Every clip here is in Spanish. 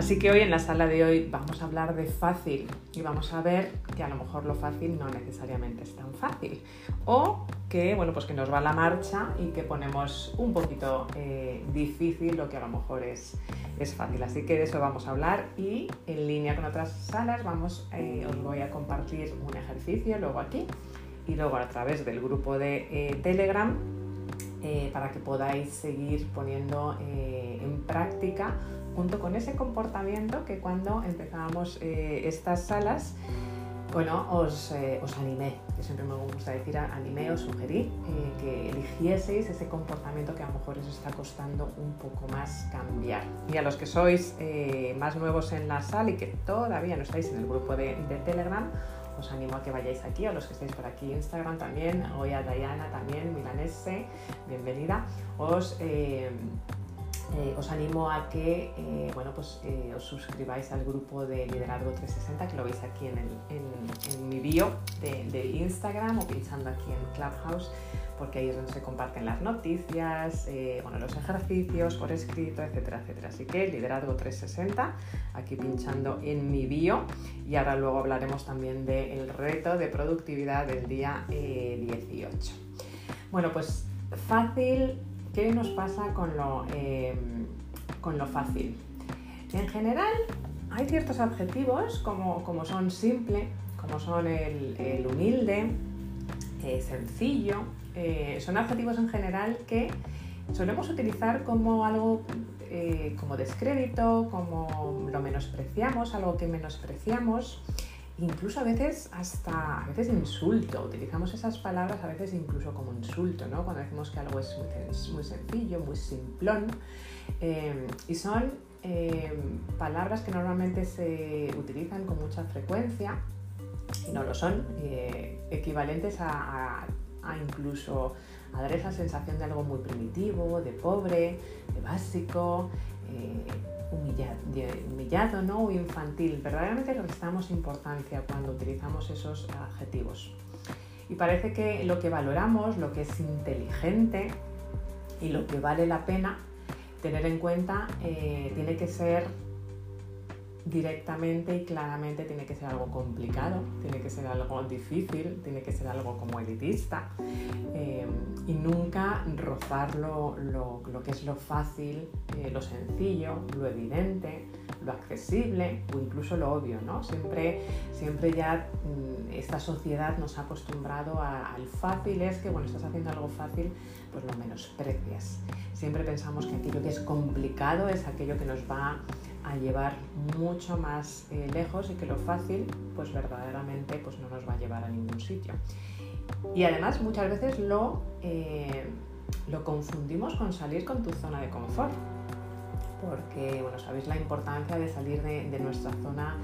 Así que hoy en la sala de hoy vamos a hablar de fácil y vamos a ver que a lo mejor lo fácil no necesariamente es tan fácil o que bueno pues que nos va la marcha y que ponemos un poquito eh, difícil lo que a lo mejor es, es fácil. Así que de eso vamos a hablar y en línea con otras salas vamos, eh, os voy a compartir un ejercicio luego aquí y luego a través del grupo de eh, Telegram para que podáis seguir poniendo en práctica junto con ese comportamiento que cuando empezábamos eh, estas salas, bueno, os, eh, os, animé, que siempre me gusta decir animé, os sugerí eh, que eligieseis ese comportamiento que a lo mejor os está costando un poco más cambiar. Y a los que sois más nuevos en la sala y que todavía no estáis en el grupo de, Telegram, os animo a que vayáis aquí, a los que estáis por aquí, Instagram también, hoy a Diana también, Milanese, bienvenida. Os eh, os animo a que eh, bueno, pues, eh, os suscribáis al grupo de Liderazgo 360, que lo veis aquí en, mi bio de, Instagram o pinchando aquí en Clubhouse, porque ahí es donde se comparten las noticias, bueno, los ejercicios por escrito, etcétera, etcétera. Así que Liderazgo 360, aquí pinchando en mi bio, y ahora luego hablaremos también del reto de productividad del día 18. Bueno, pues fácil ¿Qué nos pasa con lo, em, con lo fácil? En general, hay ciertos adjetivos como, son simple, como son el, humilde, eh, sencillo. Eh, son adjetivos en general que solemos utilizar como algo eh, como descrédito, como lo menospreciamos, algo que menospreciamos incluso a veces hasta a veces insulto, utilizamos esas palabras a veces incluso como insulto, ¿no? Cuando decimos que algo es muy, sencillo, muy simplón, eh, y son eh, palabras que normalmente se utilizan con mucha frecuencia, y no lo son, eh, equivalentes a incluso a dar esa sensación de algo muy primitivo, de pobre, de básico, humillado, ¿no? o infantil. Verdaderamente restamos importancia cuando utilizamos esos adjetivos. Y parece que lo que valoramos, lo que es inteligente y lo que vale la pena tener en cuenta eh, tiene que ser directamente y claramente tiene que ser algo complicado, tiene que ser algo difícil, tiene que ser algo como elitista eh, y nunca rozar lo, que es lo fácil, eh, lo sencillo, lo evidente, lo accesible o incluso lo obvio. ¿no? Siempre, siempre ya mm, esta sociedad nos ha acostumbrado al fácil, es que bueno, estás haciendo algo fácil, pues lo menosprecias. Siempre pensamos que aquello que es complicado es aquello que nos va a llevar mucho más eh, lejos y que lo fácil pues verdaderamente pues no nos va a llevar a ningún sitio. Y además muchas veces lo, eh, lo confundimos con salir con tu zona de confort, porque bueno, sabéis la importancia de salir de, nuestra zona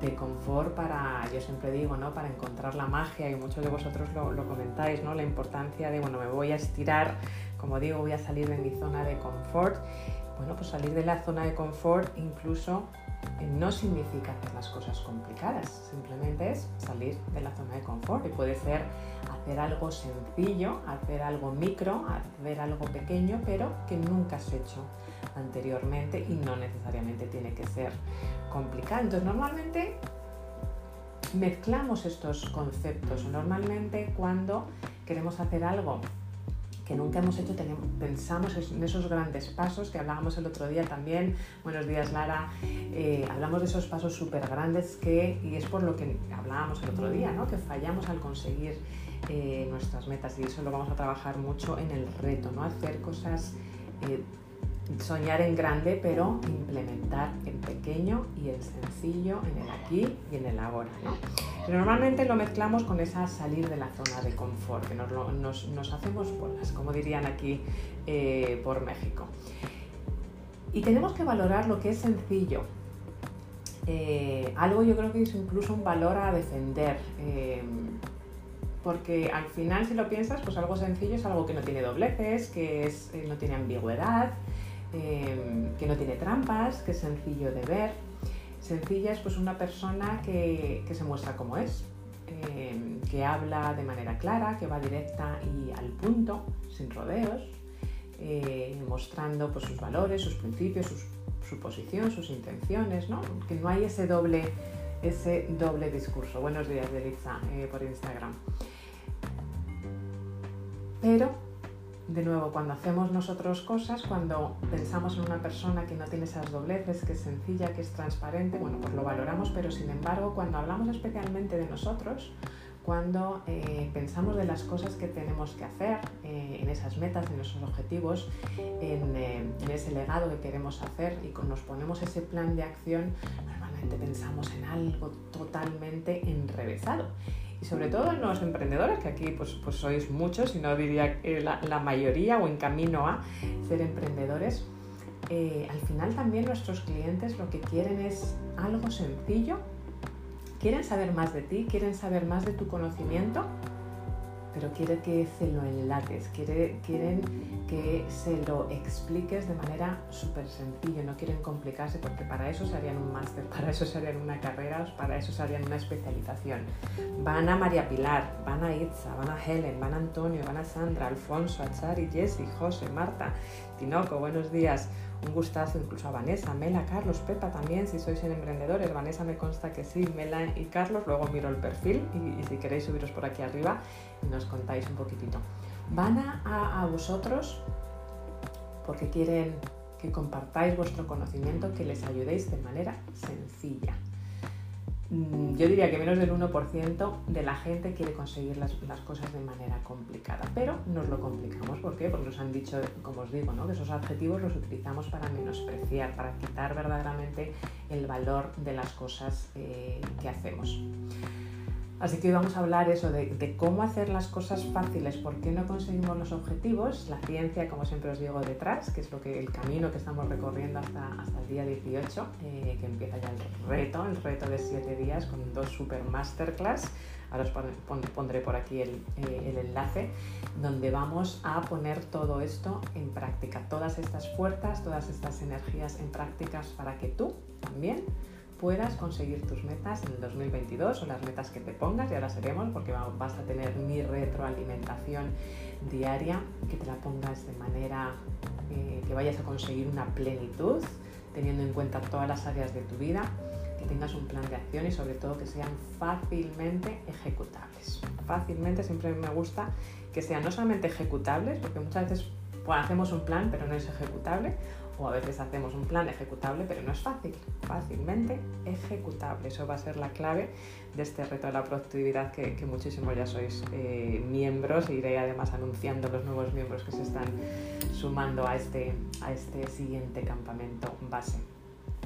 de confort para, yo siempre digo, ¿no? para encontrar la magia y muchos de vosotros lo, lo, comentáis, ¿no? la importancia de, bueno, me voy a estirar, como digo, voy a salir de mi zona de confort bueno, pues salir de la zona de confort incluso eh, no significa hacer las cosas complicadas, simplemente es salir de la zona de confort y puede ser hacer algo sencillo, hacer algo micro, hacer algo pequeño, pero que nunca has hecho anteriormente y no necesariamente tiene que ser complicado. Entonces, normalmente mezclamos estos conceptos. Normalmente cuando queremos hacer algo que nunca hemos hecho, pensamos en esos grandes pasos que hablábamos el otro día también. Buenos días, Lara. Eh, hablamos de esos pasos súper grandes que, y es por lo que hablábamos el otro día, ¿no? que fallamos al conseguir eh, nuestras metas y eso lo vamos a trabajar mucho en el reto, ¿no? hacer cosas eh, soñar en grande, pero implementar en pequeño y en sencillo, en el aquí y en el ahora. Pero normalmente lo mezclamos con esa salir de la zona de confort, que nos, hacemos bolas, como dirían aquí eh, por México. Y tenemos que valorar lo que es sencillo. Eh, algo yo creo que es incluso un valor a defender. Eh, porque al final si lo piensas, pues algo sencillo es algo que no tiene dobleces, que no tiene ambigüedad, que no tiene trampas, que es sencillo de ver. Sencilla es pues una persona que, se muestra como es, em, que habla de manera clara, que va directa y al punto, sin rodeos, eh, mostrando pues, sus valores, sus principios, su posición, sus intenciones, ¿no? Que no hay ese doble, ese doble discurso. Buenos días, Delitza, eh, por Instagram. Pero, de nuevo, cuando hacemos nosotros cosas, cuando pensamos en una persona que no tiene esas dobleces, que es sencilla, que es transparente, bueno, pues lo valoramos, pero sin embargo, cuando hablamos especialmente de nosotros, cuando eh, pensamos de las cosas que tenemos que hacer, eh, en esas metas, en esos objetivos, en, eh, en, ese legado que queremos hacer y nos ponemos ese plan de acción, normalmente pensamos en algo totalmente enrevesado. Y sobre todo en los emprendedores, que aquí pues, pues sois muchos, y no diría la, la mayoría o en camino a ser emprendedores, al final también nuestros clientes lo que quieren es algo sencillo quieren saber más de ti, quieren saber más de tu conocimiento, pero quieren que se lo enlates, quieren que se lo expliques de manera súper sencilla, no quieren complicarse porque para eso se harían un máster, para eso se harían una carrera, para eso se harían una especialización. Van a María Pilar, van a Itza, van a Helen, van a Antonio, van a Sandra, Alfonso, a Chari, Jessy, José, Marta, Tinoco, buenos días un gustazo incluso a Vanessa, Mela, Carlos, Pepa también, si sois emprendedores. Vanessa me consta que sí, Mela y Carlos, luego miro el perfil y, si queréis subiros por aquí arriba nos contáis un poquitito. Van a, a vosotros porque quieren que compartáis vuestro conocimiento, que les ayudéis de manera sencilla. Mm, yo diría que menos del 1% de la gente quiere conseguir las, cosas de manera complicada, pero nos lo complicamos. ¿Por qué? Porque nos han dicho, como os digo, ¿no? que esos adjetivos los utilizamos para menospreciar, para quitar verdaderamente el valor de las cosas eh, que hacemos. Así que hoy vamos a hablar eso de, cómo hacer las cosas fáciles, por qué no conseguimos los objetivos, la ciencia, como siempre os digo, detrás, que es lo que el camino que estamos recorriendo hasta, el día 18, eh, que empieza ya el reto, el reto de 7 días con dos super masterclass. Ahora os pondré por aquí el, eh, el enlace, donde vamos a poner todo esto en práctica, todas estas fuerzas, todas estas energías en prácticas para que tú también puedas conseguir tus metas en el 2022 o las metas que te pongas, ya las haremos porque vas a tener mi retroalimentación diaria, que te la pongas de manera eh, que vayas a conseguir una plenitud, teniendo en cuenta todas las áreas de tu vida, que tengas un plan de acción y sobre todo que sean fácilmente ejecutables. Fácilmente siempre me gusta que sean no solamente ejecutables, porque muchas veces pues, hacemos un plan pero no es ejecutable, o a veces hacemos un plan ejecutable, pero no es fácil, fácilmente ejecutable. Eso va a ser la clave de este reto de la productividad que, que muchísimos ya sois eh, miembros iré además anunciando los nuevos miembros que se están sumando a este, a este siguiente campamento base.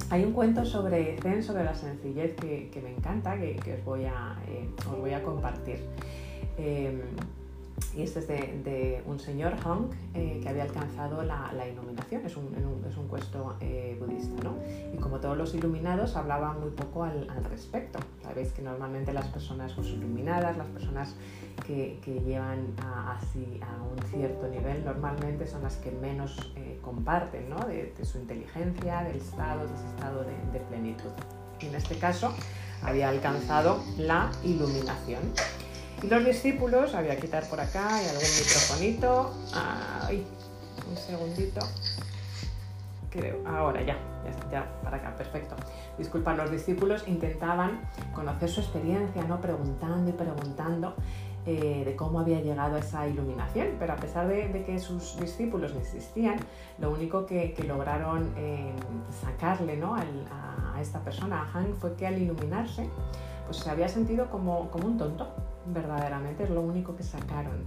Hay un cuento sobre Zen, sobre la sencillez que, me encanta, que, os, voy a, eh, os voy a compartir. Eh, y este es de, un señor Hong eh, que había alcanzado la, iluminación, es un, es un cuesto eh, budista, ¿no? Y como todos los iluminados hablaban muy poco al, respecto. Sabéis que normalmente las personas pues, iluminadas, las personas que, que llevan a, así a un cierto nivel, normalmente son las que menos eh, comparten, ¿no? De, su inteligencia, del estado, de ese estado de, de plenitud. Y en este caso había alcanzado la iluminación. Y los discípulos, había que quitar por acá, hay algún microfonito. Ay, un segundito. Creo, ahora ya, ya, ya, para acá, perfecto. Disculpa, los discípulos intentaban conocer su experiencia, ¿no? Preguntando y preguntando eh, de cómo había llegado a esa iluminación, pero a pesar de, que sus discípulos existían, lo único que, lograron eh, sacarle ¿no? a, esta persona, a Han, fue que al iluminarse, pues se había sentido como un tonto, verdaderamente es lo único que sacaron.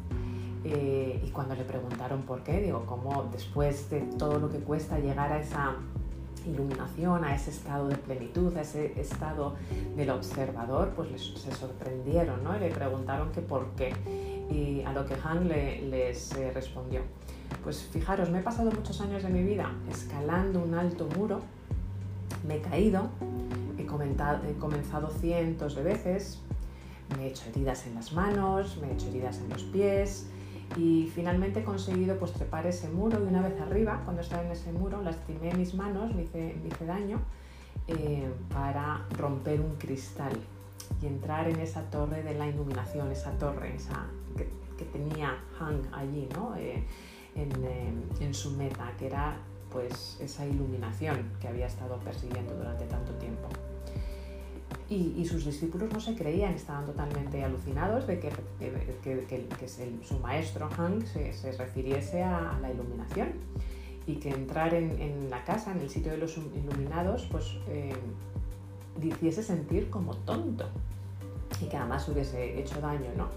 Eh, y cuando le preguntaron por qué, digo, cómo después de todo lo que cuesta llegar a esa iluminación, a ese estado de plenitud, a ese estado del observador, pues les, se sorprendieron ¿no? y le preguntaron que por qué. Y a lo que Han le, les eh, respondió, pues fijaros, me he pasado muchos años de mi vida escalando un alto muro, me he caído, he, he comenzado cientos de veces, me he hecho heridas en las manos, me he hecho heridas en los pies y finalmente he conseguido pues, trepar ese muro y una vez arriba, cuando estaba en ese muro, lastimé mis manos, me hice, daño eh, para romper un cristal y entrar en esa torre de la iluminación, esa torre esa que, tenía Han allí, ¿no? Eh, en, eh, en su meta, que era pues esa iluminación que había estado persiguiendo durante tanto tiempo. Y, sus discípulos no se creían, estaban totalmente alucinados de que, su maestro Hank se, refiriese a, la iluminación y que entrar en, la casa, en el sitio de los iluminados, pues eh, hiciese sentir como tonto y que además hubiese hecho daño, ¿no?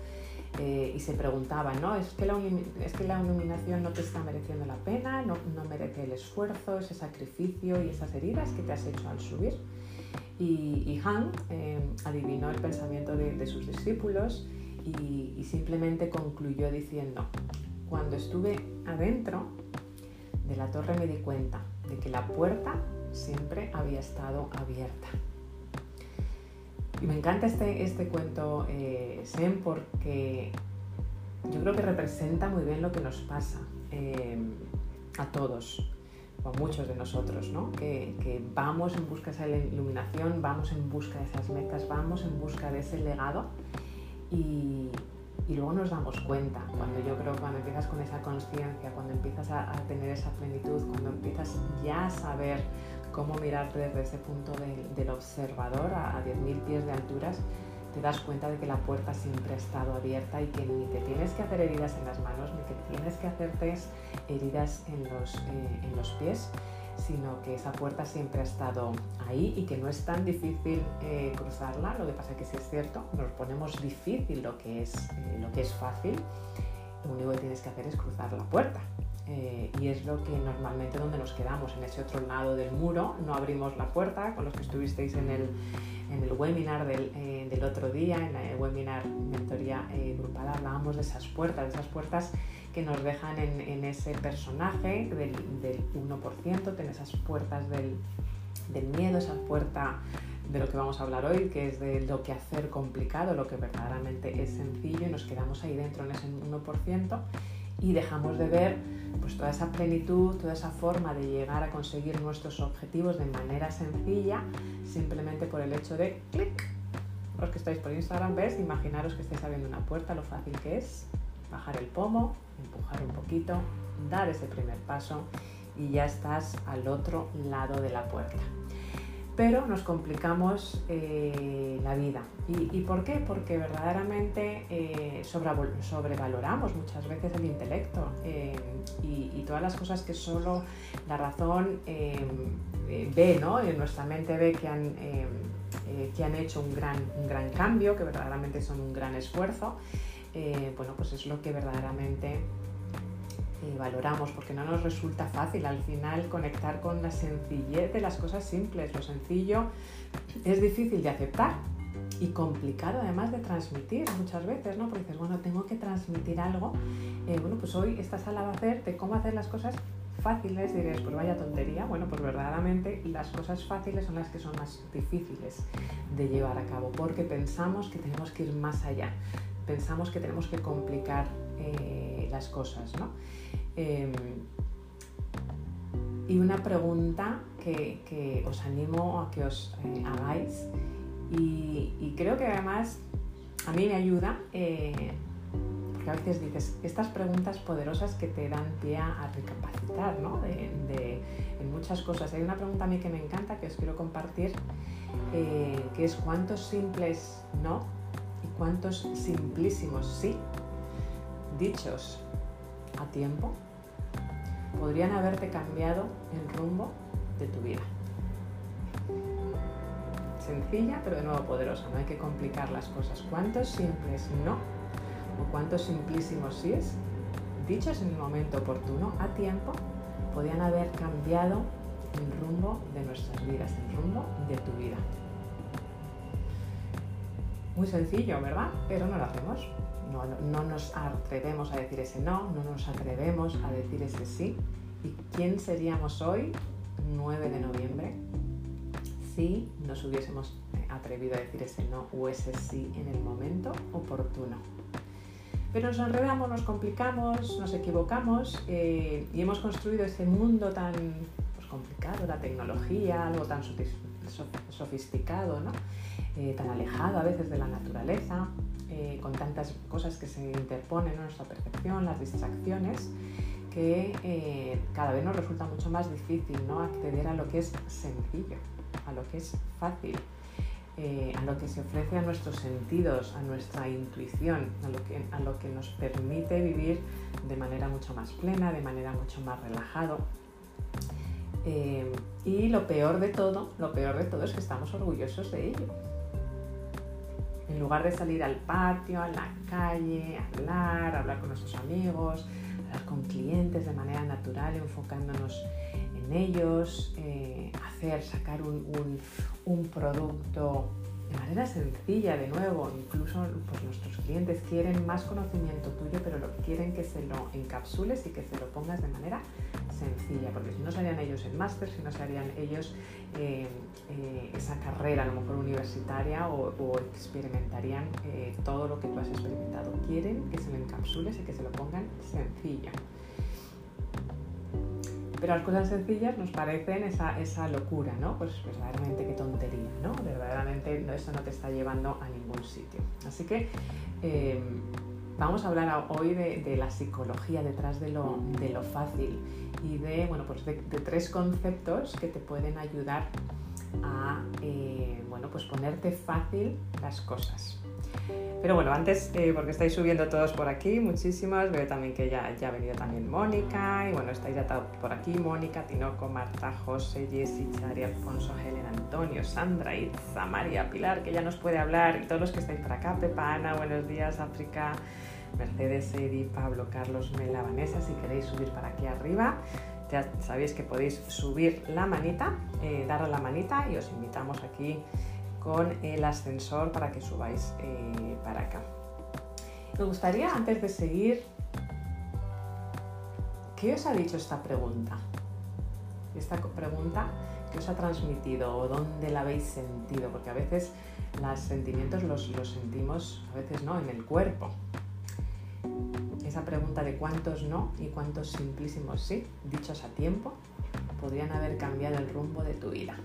Eh, y se preguntaban, ¿no? ¿Es que, la, ¿Es que la iluminación no te está mereciendo la pena? ¿No, ¿No, merece el esfuerzo, ese sacrificio y esas heridas que te has hecho al subir? Y, Han eh, adivinó el pensamiento de, sus discípulos y, simplemente concluyó diciendo, cuando estuve adentro de la torre me di cuenta de que la puerta siempre había estado abierta. Y me encanta este, este cuento eh, Zen porque yo creo que representa muy bien lo que nos pasa eh, a todos, o a muchos de nosotros, ¿no? que, que, vamos en busca de esa iluminación, vamos en busca de esas metas, vamos en busca de ese legado y, luego nos damos cuenta, cuando yo creo cuando empiezas con esa conciencia, cuando empiezas a, a, tener esa plenitud, cuando empiezas ya a saber cómo mirarte desde ese punto del observador a, 10.000 pies de alturas, te das cuenta de que la puerta siempre ha estado abierta y que ni te tienes que hacer heridas en las manos, ni que tienes que hacerte heridas en los, eh, en los pies, sino que esa puerta siempre ha estado ahí y que no es tan difícil eh, cruzarla. Lo que pasa es que sí es cierto, nos ponemos difícil lo que es, eh, lo que es fácil. Lo único que tienes que hacer es cruzar la puerta. Eh, y es lo que normalmente donde nos quedamos, en ese otro lado del muro, no abrimos la puerta, con los que estuvisteis en el, en el webinar del, eh, del, otro día, en el webinar Mentoría eh, Grupal, hablábamos de esas puertas, de esas puertas que nos dejan en, ese personaje del, del 1%, en esas puertas del, del miedo, esa puerta de lo que vamos a hablar hoy, que es de lo que hacer complicado, lo que verdaderamente es sencillo y nos quedamos ahí dentro en ese 1% y dejamos de ver pues, toda esa plenitud, toda esa forma de llegar a conseguir nuestros objetivos de manera sencilla, simplemente por el hecho de clic. Los que estáis por Instagram, ves, imaginaros que estáis abriendo una puerta, lo fácil que es bajar el pomo, empujar un poquito, dar ese primer paso y ya estás al otro lado de la puerta pero nos complicamos eh, la vida. ¿Y, por qué? Porque verdaderamente eh, sobrevaloramos muchas veces el intelecto eh, y, todas las cosas que solo la razón ve, ¿no? En nuestra mente ve que han, que han hecho un gran, un gran cambio, que verdaderamente son un gran esfuerzo. bueno, pues es lo que verdaderamente valoramos, porque no nos resulta fácil al final conectar con la sencillez de las cosas simples. Lo sencillo es difícil de aceptar y complicado además de transmitir muchas veces, ¿no? Porque dices, bueno, tengo que transmitir algo. Eh, bueno, pues hoy esta sala va a hacer de cómo hacer las cosas fáciles, diréis, pues vaya tontería. Bueno, pues verdaderamente las cosas fáciles son las que son más difíciles de llevar a cabo, porque pensamos que tenemos que ir más allá, pensamos que tenemos que complicar eh, las cosas, ¿no? Em, y una pregunta que, os animo a que os eh, hagáis y, creo que además a mí me ayuda eh, porque a veces dices estas preguntas poderosas que te dan pie a recapacitar ¿no? de, en muchas cosas. Hay una pregunta a mí que me encanta que os quiero compartir eh, que es cuántos simples no y cuántos simplísimos sí dichos a tiempo podrían haberte cambiado el rumbo de tu vida. Sencilla, pero de nuevo poderosa, no hay que complicar las cosas. ¿Cuántos simples no o cuántos simplísimos sí es, dichos en el momento oportuno, a tiempo, podrían haber cambiado el rumbo de nuestras vidas, el rumbo de tu vida? Muy sencillo, ¿verdad? Pero no lo hacemos no, nos atrevemos a decir ese no, no nos atrevemos a decir ese sí. ¿Y quién seríamos hoy, 9 de noviembre, si nos hubiésemos eh, atrevido a decir ese no o ese sí en el momento oportuno? Pero nos enredamos, nos complicamos, nos equivocamos eh, y hemos construido ese mundo tan pues, complicado, la tecnología, algo tan sofisticado. Eh, tan alejado a veces de la naturaleza, eh, con tantas cosas que se interponen en nuestra percepción, las distracciones, que eh, cada vez nos resulta mucho más difícil ¿no? acceder a lo que es sencillo, a lo que es fácil, eh, a lo que se ofrece a nuestros sentidos, a nuestra intuición, a lo, que, nos permite vivir de manera mucho más plena, de manera mucho más relajado. Y lo peor de todo, lo peor de todo es que estamos orgullosos de ello. En lugar de salir al patio, a la calle, hablar, hablar con nuestros amigos, hablar con clientes de manera natural, enfocándonos en ellos, eh, hacer, sacar un, un producto de manera sencilla, de nuevo, incluso pues, nuestros clientes quieren más conocimiento tuyo, pero lo, quieren que se lo encapsules y que se lo pongas de manera sencilla, porque si no serían ellos el máster, si no serían ellos eh, eh, esa carrera a lo mejor universitaria o, experimentarían eh, todo lo que tú has experimentado. Quieren que se lo encapsules y que se lo pongan sencilla. Pero las cosas sencillas nos parecen esa, esa locura, ¿no? Pues verdaderamente qué tontería, ¿no? Verdaderamente eso no te está llevando a ningún sitio. Así que eh, vamos a hablar hoy de, la psicología detrás de lo, de lo, fácil y de, bueno, pues de, tres conceptos que te pueden ayudar a eh, bueno, pues ponerte fácil las cosas. Pero bueno, antes, eh, porque estáis subiendo todos por aquí, muchísimas, veo también que ya, ya ha venido también Mónica, y bueno, estáis ya por aquí, Mónica, Tinoco, Marta, José, Jessy, Chari, Alfonso, Helen, Antonio, Sandra, Itza, María, Pilar, que ya nos puede hablar, y todos los que estáis por acá, Pepa, Ana, buenos días, África, Mercedes, Edi, Pablo, Carlos, Mela, Vanessa, si queréis subir para aquí arriba, ya sabéis que podéis subir la manita, eh, daros la manita y os invitamos aquí con el ascensor para que subáis eh, para acá. Me gustaría, antes de seguir, ¿qué os ha dicho esta pregunta? Esta pregunta, ¿qué os ha transmitido o dónde la habéis sentido? Porque a veces los sentimientos los sentimos, a veces no, en el cuerpo. Esa pregunta de cuántos no y cuántos simplísimos sí, dichos a tiempo, podrían haber cambiado el rumbo de tu vida.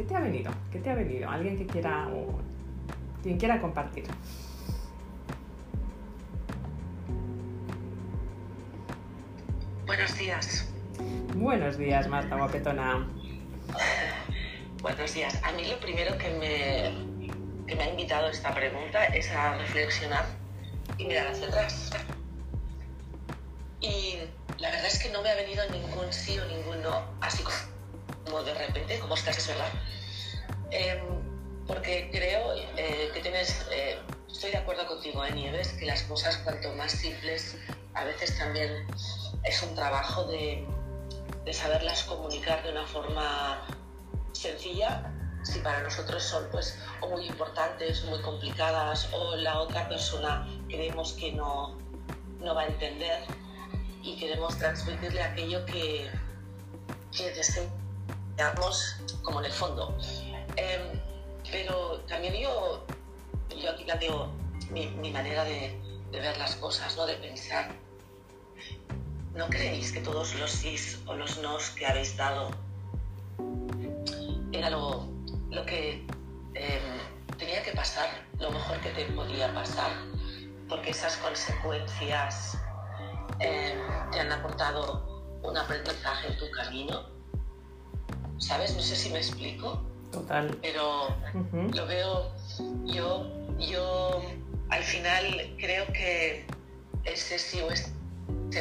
¿Qué te ha venido? ¿Qué te ha venido? Alguien que quiera o quien quiera compartir. Buenos días. Buenos días, Marta Guapetona. Buenos días. A mí lo primero que me, que me ha invitado esta pregunta es a reflexionar y mirar hacia atrás. Y la verdad es que no me ha venido ningún sí o ningún no, así como de repente, como estás, es verdad. Em, porque creo eh, que tienes, eh, estoy de acuerdo contigo, ¿eh, Nieves, que las cosas cuanto más simples, a veces también es un trabajo de, de saberlas comunicar de una forma sencilla, si para nosotros son pues o muy importantes, muy complicadas, o la otra persona creemos que no, no va a entender y queremos transmitirle aquello que, que como en el fondo. Em, pero también yo, yo aquí planteo mi, manera de, de, ver las cosas, ¿no? de pensar. ¿No creéis que todos los sís o los nos que habéis dado era lo, lo que em, tenía que pasar, lo mejor que te podía pasar? Porque esas consecuencias em, te han aportado un aprendizaje en tu camino. ¿Sabes? No sé si me explico. Total. Pero lo veo, yo, yo al final creo que ese sí o ese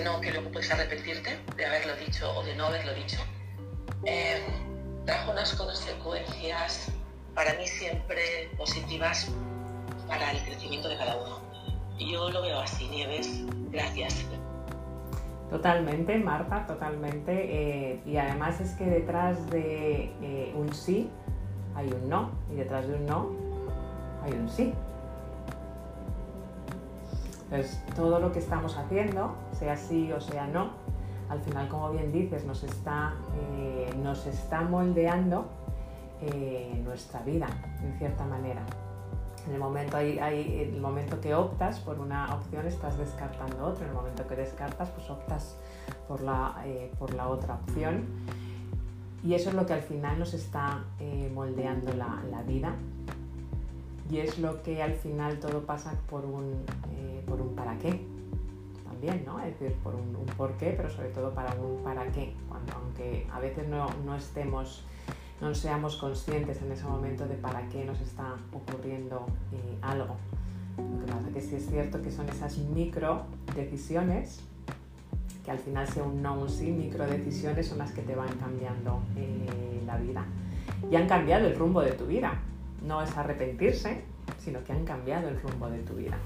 no, que luego puedes arrepentirte de haberlo dicho o de no haberlo dicho, eh, trajo unas consecuencias para mí siempre positivas para el crecimiento de cada uno. Yo lo veo así, Nieves. Gracias. Totalmente, Marta, totalmente. Eh, y además es que detrás de eh, un sí hay un no y detrás de un no hay un sí. Entonces, todo lo que estamos haciendo, sea sí o sea no, al final, como bien dices, nos está, eh, nos está moldeando nuestra vida, en cierta manera. En el, momento, hay, el momento que optas por una opción, estás descartando otra. En el momento que descartas, pues optas por la, eh, por la otra opción. Y eso es lo que al final nos está eh, moldeando la, la, vida. Y es lo que al final todo pasa por un, eh, por un para qué. también, ¿no? Es decir, por un, por qué, pero sobre todo para un para qué, cuando aunque a veces no, no estemos no seamos conscientes en ese momento de para qué nos está ocurriendo eh, algo. Lo que pasa que sí es cierto que son esas micro decisiones, que al final sea un no, un sí, micro decisiones son las que te van cambiando eh, la vida. Y han cambiado el rumbo de tu vida. No es arrepentirse, sino que han cambiado el rumbo de tu vida.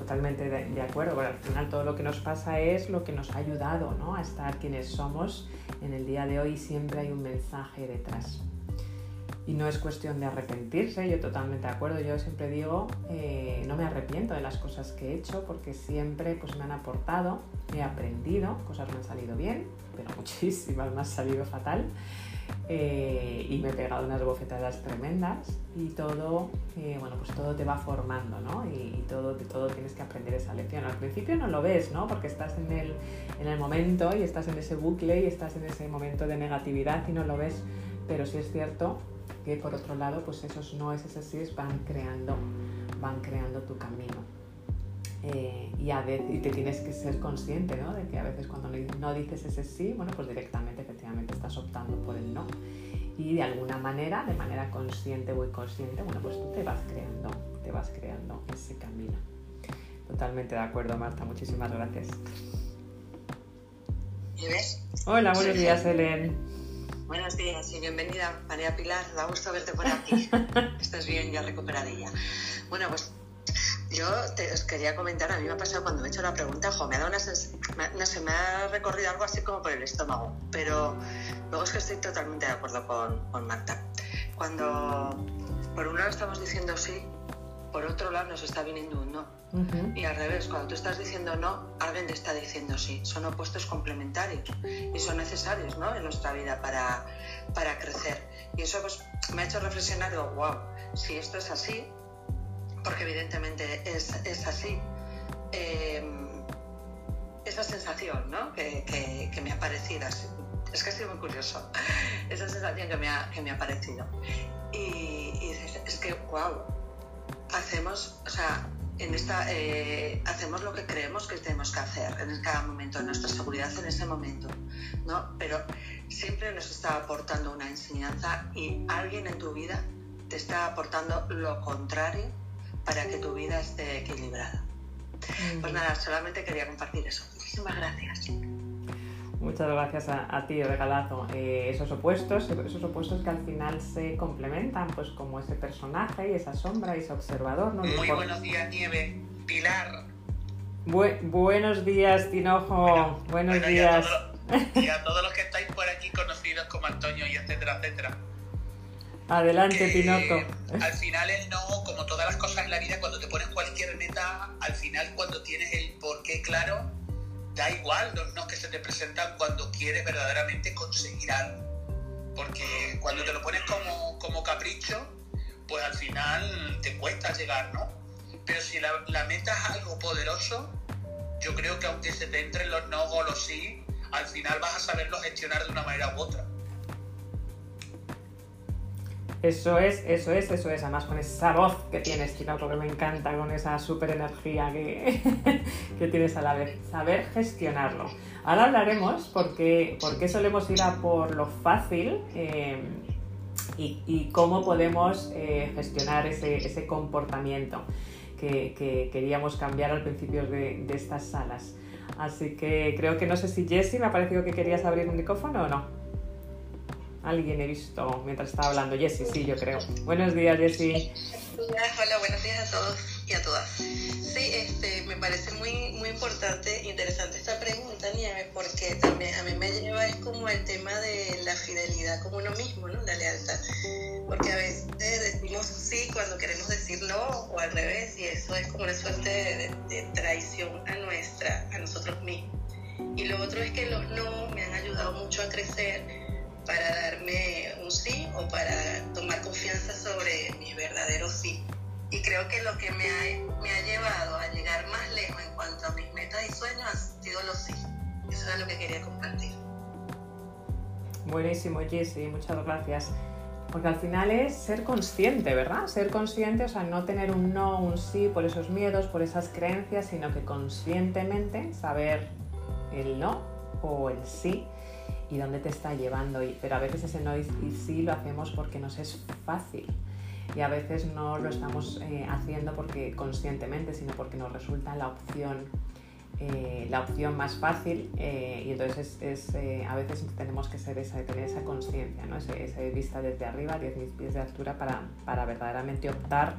Totalmente de, acuerdo, pero al final todo lo que nos pasa es lo que nos ha ayudado ¿no? a estar quienes somos en el día de hoy. Siempre hay un mensaje detrás. Y no es cuestión de arrepentirse, yo totalmente de acuerdo. Yo siempre digo, eh, no me arrepiento de las cosas que he hecho porque siempre pues, me han aportado, he aprendido, cosas me han salido bien, pero muchísimas me han salido fatal. Eh, y me he pegado unas bofetadas tremendas y todo, eh, bueno, pues todo te va formando, ¿no? Y, todo, todo tienes que aprender esa lección. Al principio no lo ves, ¿no? Porque estás en el, en el momento y estás en ese bucle y estás en ese momento de negatividad y no lo ves, pero sí es cierto que por otro lado, pues esos no, esos sí van creando, van creando tu camino. Eh, y, a veces, y te tienes que ser consciente ¿no? de que a veces cuando no dices ese sí, bueno, pues directamente efectivamente estás optando por el no. Y de alguna manera, de manera consciente o inconsciente, bueno, pues tú te vas creando, te vas creando ese camino. Totalmente de acuerdo, Marta, muchísimas gracias. ves? Hola, buenos días, Helen. Buenos días y bienvenida, María Pilar. Da gusto verte por aquí. Estás bien, ya recuperadilla. Bueno, pues yo te, os quería comentar, a mí me ha pasado cuando me he hecho la pregunta, ojo, me ha dado una no sé, me ha recorrido algo así como por el estómago, pero luego es que estoy totalmente de acuerdo con, con Marta. Cuando por un lado estamos diciendo sí, por otro lado nos está viniendo un no. Y al revés, cuando tú estás diciendo no, alguien te está diciendo sí. Son opuestos complementarios y son necesarios ¿no? en nuestra vida para, para crecer. Y eso pues, me ha hecho reflexionar, digo, wow, si esto es así, porque evidentemente es, es así. Em, esa sensación ¿no? que, que, me ha parecido, es que ha sido muy curioso, esa sensación que me ha, que me ha parecido. Y, dices, es que, wow, hacemos, o sea, en esta, eh, hacemos lo que creemos que tenemos que hacer en cada momento, en nuestra seguridad en ese momento, ¿no? Pero siempre nos está aportando una enseñanza y alguien en tu vida te está aportando lo contrario para que tu vida esté equilibrada. Pues nada, solamente quería compartir eso. Muchísimas gracias. Muchas gracias a, ti, regalazo. Eh, esos opuestos, esos opuestos que al final se complementan, pues como ese personaje y esa sombra y ese observador. ¿no? Muy buenos días, Nieve. Pilar. buenos días, Tinojo. buenos días. Y a, todos los que estáis por aquí conocidos como Antonio y etcétera, etcétera. Adelante, Tinoco. Al final el no, como todas las cosas en la vida, cuando te pones cualquier meta, al final cuando tienes el porqué claro, da igual los no que se te presentan cuando quieres verdaderamente conseguir algo. Porque cuando te lo pones como, como capricho, pues al final te cuesta llegar, ¿no? Pero si la, la meta es algo poderoso, yo creo que aunque se te entren los no o los sí, al final vas a saberlo gestionar de una manera u otra. Eso es, eso es, eso es. Además con esa voz que tienes, chica, porque me encanta, con esa super energía que, que tienes a la vez. Saber gestionarlo. Ahora hablaremos porque, porque solemos ir a por lo fácil eh, y, cómo podemos eh, gestionar ese, comportamiento que, queríamos cambiar al principio de, de estas salas. Así que creo que no sé si Jessie me ha parecido que querías abrir un micrófono o no. Alguien he visto mientras estaba hablando. Jessie, sí, yo creo. Buenos días, Jessie. Hola, buenos días a todos y a todas. Sí, este, me parece muy, muy importante, interesante esta pregunta, Nieve, porque también a mí me lleva es como el tema de la fidelidad con uno mismo, ¿no? La lealtad. Porque a veces decimos sí cuando queremos decir no, o al revés, y eso es como una suerte de, de traición a nuestra, a nosotros mismos. Y lo otro es que los no me han ayudado mucho a crecer para darme un sí o para tomar confianza sobre mi verdadero sí. Y creo que lo que me ha, me ha llevado a llegar más lejos en cuanto a mis metas y sueños ha sido los sí. Eso es lo que quería compartir. Buenísimo, Jessie, muchas gracias. Porque al final es ser consciente, ¿verdad? Ser consciente, o sea, no tener un no, un sí por esos miedos, por esas creencias, sino que conscientemente saber el no o el sí y dónde te está llevando. pero a veces ese no y sí lo hacemos porque nos es fácil y a veces no lo estamos eh, haciendo porque conscientemente, sino porque nos resulta la opción eh, la opción más fácil eh, y entonces es, eh, a veces tenemos que ser esa, tener esa conciencia, ¿no? esa vista desde arriba, 10.000 pies de altura para, para, verdaderamente optar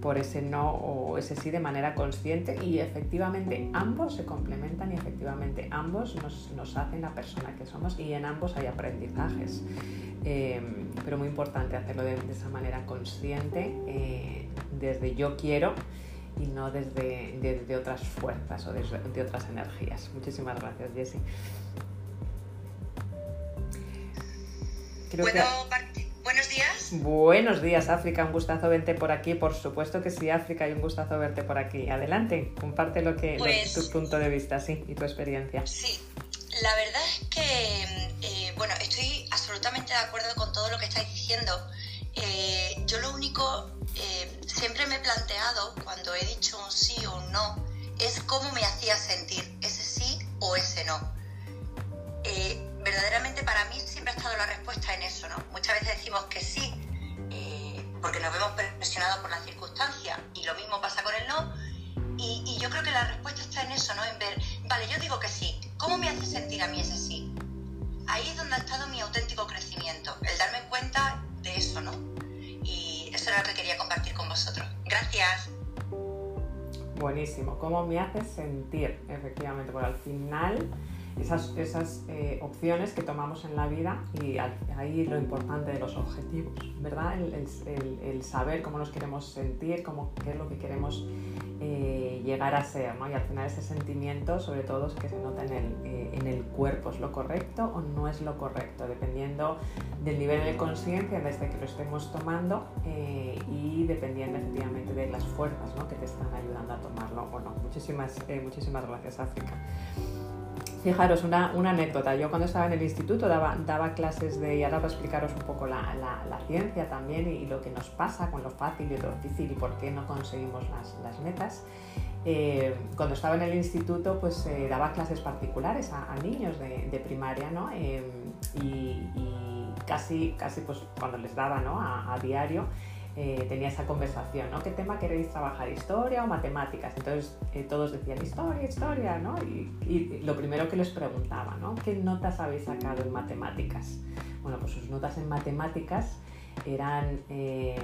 por ese no o ese sí de manera consciente y efectivamente ambos se complementan y efectivamente ambos nos, nos hacen la persona que somos y en ambos hay aprendizajes. pero muy importante hacerlo de, de esa manera consciente, desde yo quiero y no desde, desde otras fuerzas o desde, de otras energías. Muchísimas gracias, Jessie. Buenos días. Buenos días, África. Un gustazo verte por aquí. Por supuesto que sí, África, y un gustazo verte por aquí. Adelante, comparte lo que, pues tu punto de vista, sí, y tu experiencia. Sí, la verdad es que, eh, bueno, estoy absolutamente de acuerdo con todo lo que estáis diciendo. Eh, yo lo único eh, siempre me he planteado cuando he dicho un sí o un no, es cómo me hacía sentir ese sí o ese no. Eh, verdaderamente para mí siempre ha estado la respuesta en eso, ¿no? Muchas veces decimos que sí, eh, porque nos vemos presionados por las circunstancias, y lo mismo pasa con el no. Y, y, yo creo que la respuesta está en eso, ¿no? En ver, vale, yo digo que sí, ¿cómo me hace sentir a mí ese sí? Ahí es donde ha estado mi auténtico crecimiento, el darme cuenta de eso, ¿no? Lo que quería compartir con vosotros. Gracias. Buenísimo. ¿Cómo me hace sentir? Efectivamente, porque al final esas, esas eh, opciones que tomamos en la vida y ahí lo importante de los objetivos, ¿verdad? El, saber cómo nos queremos sentir, cómo, qué es lo que queremos eh, llegar a ser, ¿no? Y al final ese sentimiento, sobre todo, es que se nota en el, eh, en el cuerpo, ¿es lo correcto o no es lo correcto? Dependiendo del nivel de conciencia desde que lo estemos tomando y dependiendo efectivamente de las fuerzas ¿no? que te están ayudando a tomarlo o no. Muchísimas, muchísimas gracias, África. Fijaros, una, anécdota. Yo cuando estaba en el instituto daba, clases de, y ahora voy a explicaros un poco la, ciencia también y, lo que nos pasa con lo fácil y lo difícil y por qué no conseguimos las, metas. Eh, cuando estaba en el instituto, pues eh, daba clases particulares a, niños de, primaria, ¿no? Eh, y, casi, casi pues cuando les daba, ¿no? a diario, eh, tenía esa conversación, ¿no? ¿Qué tema queréis trabajar? ¿Historia o matemáticas? Entonces eh, todos decían historia, historia, ¿no? Y, lo primero que les preguntaba, ¿no? ¿Qué notas habéis sacado en matemáticas? Bueno, pues sus notas en matemáticas eran, eh,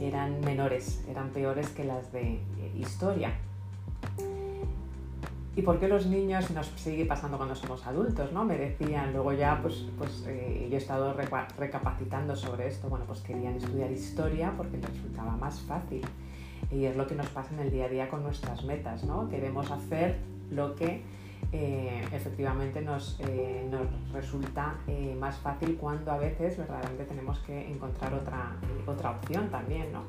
eran menores, eran peores que las de historia. ¿Y por qué los niños nos sigue pasando cuando somos adultos? ¿no? Me decían, luego ya, pues, pues eh, yo he estado recapacitando sobre esto, bueno, pues querían estudiar historia porque les resultaba más fácil. Y es lo que nos pasa en el día a día con nuestras metas, ¿no? Queremos hacer lo que eh, efectivamente nos, eh, nos resulta más fácil cuando a veces verdaderamente tenemos que encontrar otra, otra opción también, ¿no?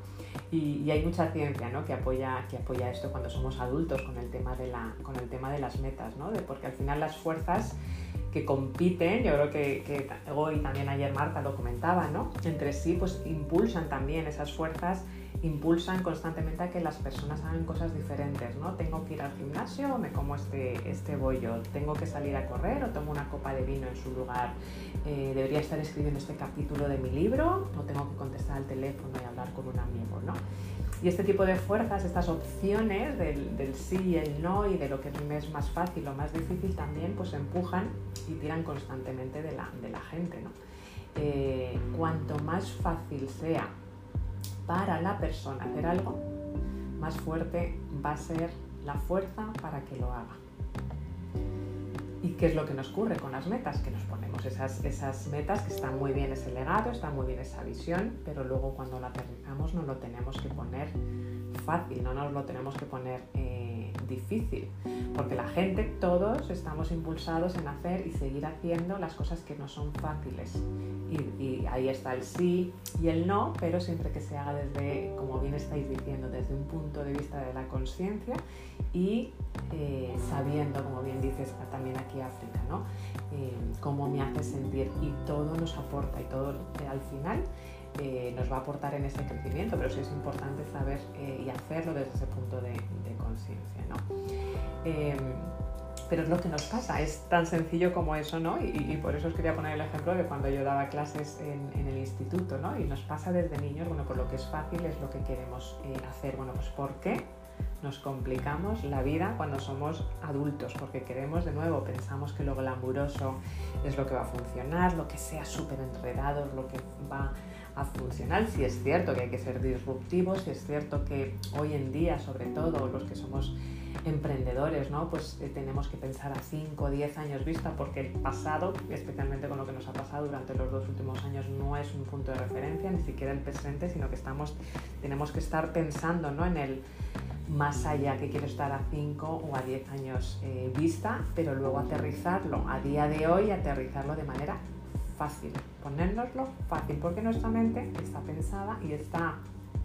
Y, hay mucha ciencia ¿no? que, apoya, que apoya esto cuando somos adultos con el tema de, la, con el tema de las metas, ¿no? de, porque al final las fuerzas que compiten, yo creo que, que, hoy también ayer Marta lo comentaba, ¿no? entre sí pues impulsan también esas fuerzas impulsan constantemente a que las personas hagan cosas diferentes, ¿no? Tengo que ir al gimnasio o me como este, este bollo, tengo que salir a correr o tomo una copa de vino en su lugar, eh, debería estar escribiendo este capítulo de mi libro o tengo que contestar al teléfono y hablar con un amigo, ¿no? Y este tipo de fuerzas, estas opciones del, sí y el no y de lo que me es más fácil o más difícil también, pues empujan y tiran constantemente de la, de la gente, ¿no? Eh, cuanto más fácil sea para la persona hacer algo, más fuerte va a ser la fuerza para que lo haga. ¿Y qué es lo que nos ocurre con las metas? Que nos ponemos esas, esas metas, que están muy bien ese legado, está muy bien esa visión, pero luego cuando la aterrizamos no lo tenemos que poner fácil, no nos lo tenemos que poner eh, difícil, porque la gente, todos estamos impulsados en hacer y seguir haciendo las cosas que no son fáciles. Y, ahí está el sí y el no, pero siempre que se haga desde, como bien estáis diciendo, desde un punto de vista de la conciencia y eh, sabiendo, como bien dices también aquí África, ¿no? Eh, cómo me hace sentir y todo nos aporta y todo al final eh, nos va a aportar en ese crecimiento, pero sí es importante saber eh, y hacerlo desde ese punto de, conciencia. ¿no? Em, pero es lo que nos pasa, es tan sencillo como eso, ¿no? Y, por eso os quería poner el ejemplo de cuando yo daba clases en, el instituto, ¿no? Y nos pasa desde niños, bueno, por lo que es fácil es lo que queremos eh, hacer. Bueno, pues ¿por qué? nos complicamos la vida cuando somos adultos, porque queremos de nuevo, pensamos que lo glamuroso es lo que va a funcionar, lo que sea súper enredado es lo que va a funcionar. Si es cierto que hay que ser disruptivos, si es cierto que hoy en día, sobre todo los que somos emprendedores, ¿no? Pues eh, tenemos que pensar a 5 o 10 años vista porque el pasado, especialmente con lo que nos ha pasado durante los dos últimos años, no es un punto de referencia, ni siquiera el presente, sino que estamos, tenemos que estar pensando ¿no? en el más allá que quiero estar a 5 o a 10 años eh, vista, pero luego aterrizarlo a día de hoy, aterrizarlo de manera fácil, ponérnoslo fácil, porque nuestra mente está pensada y está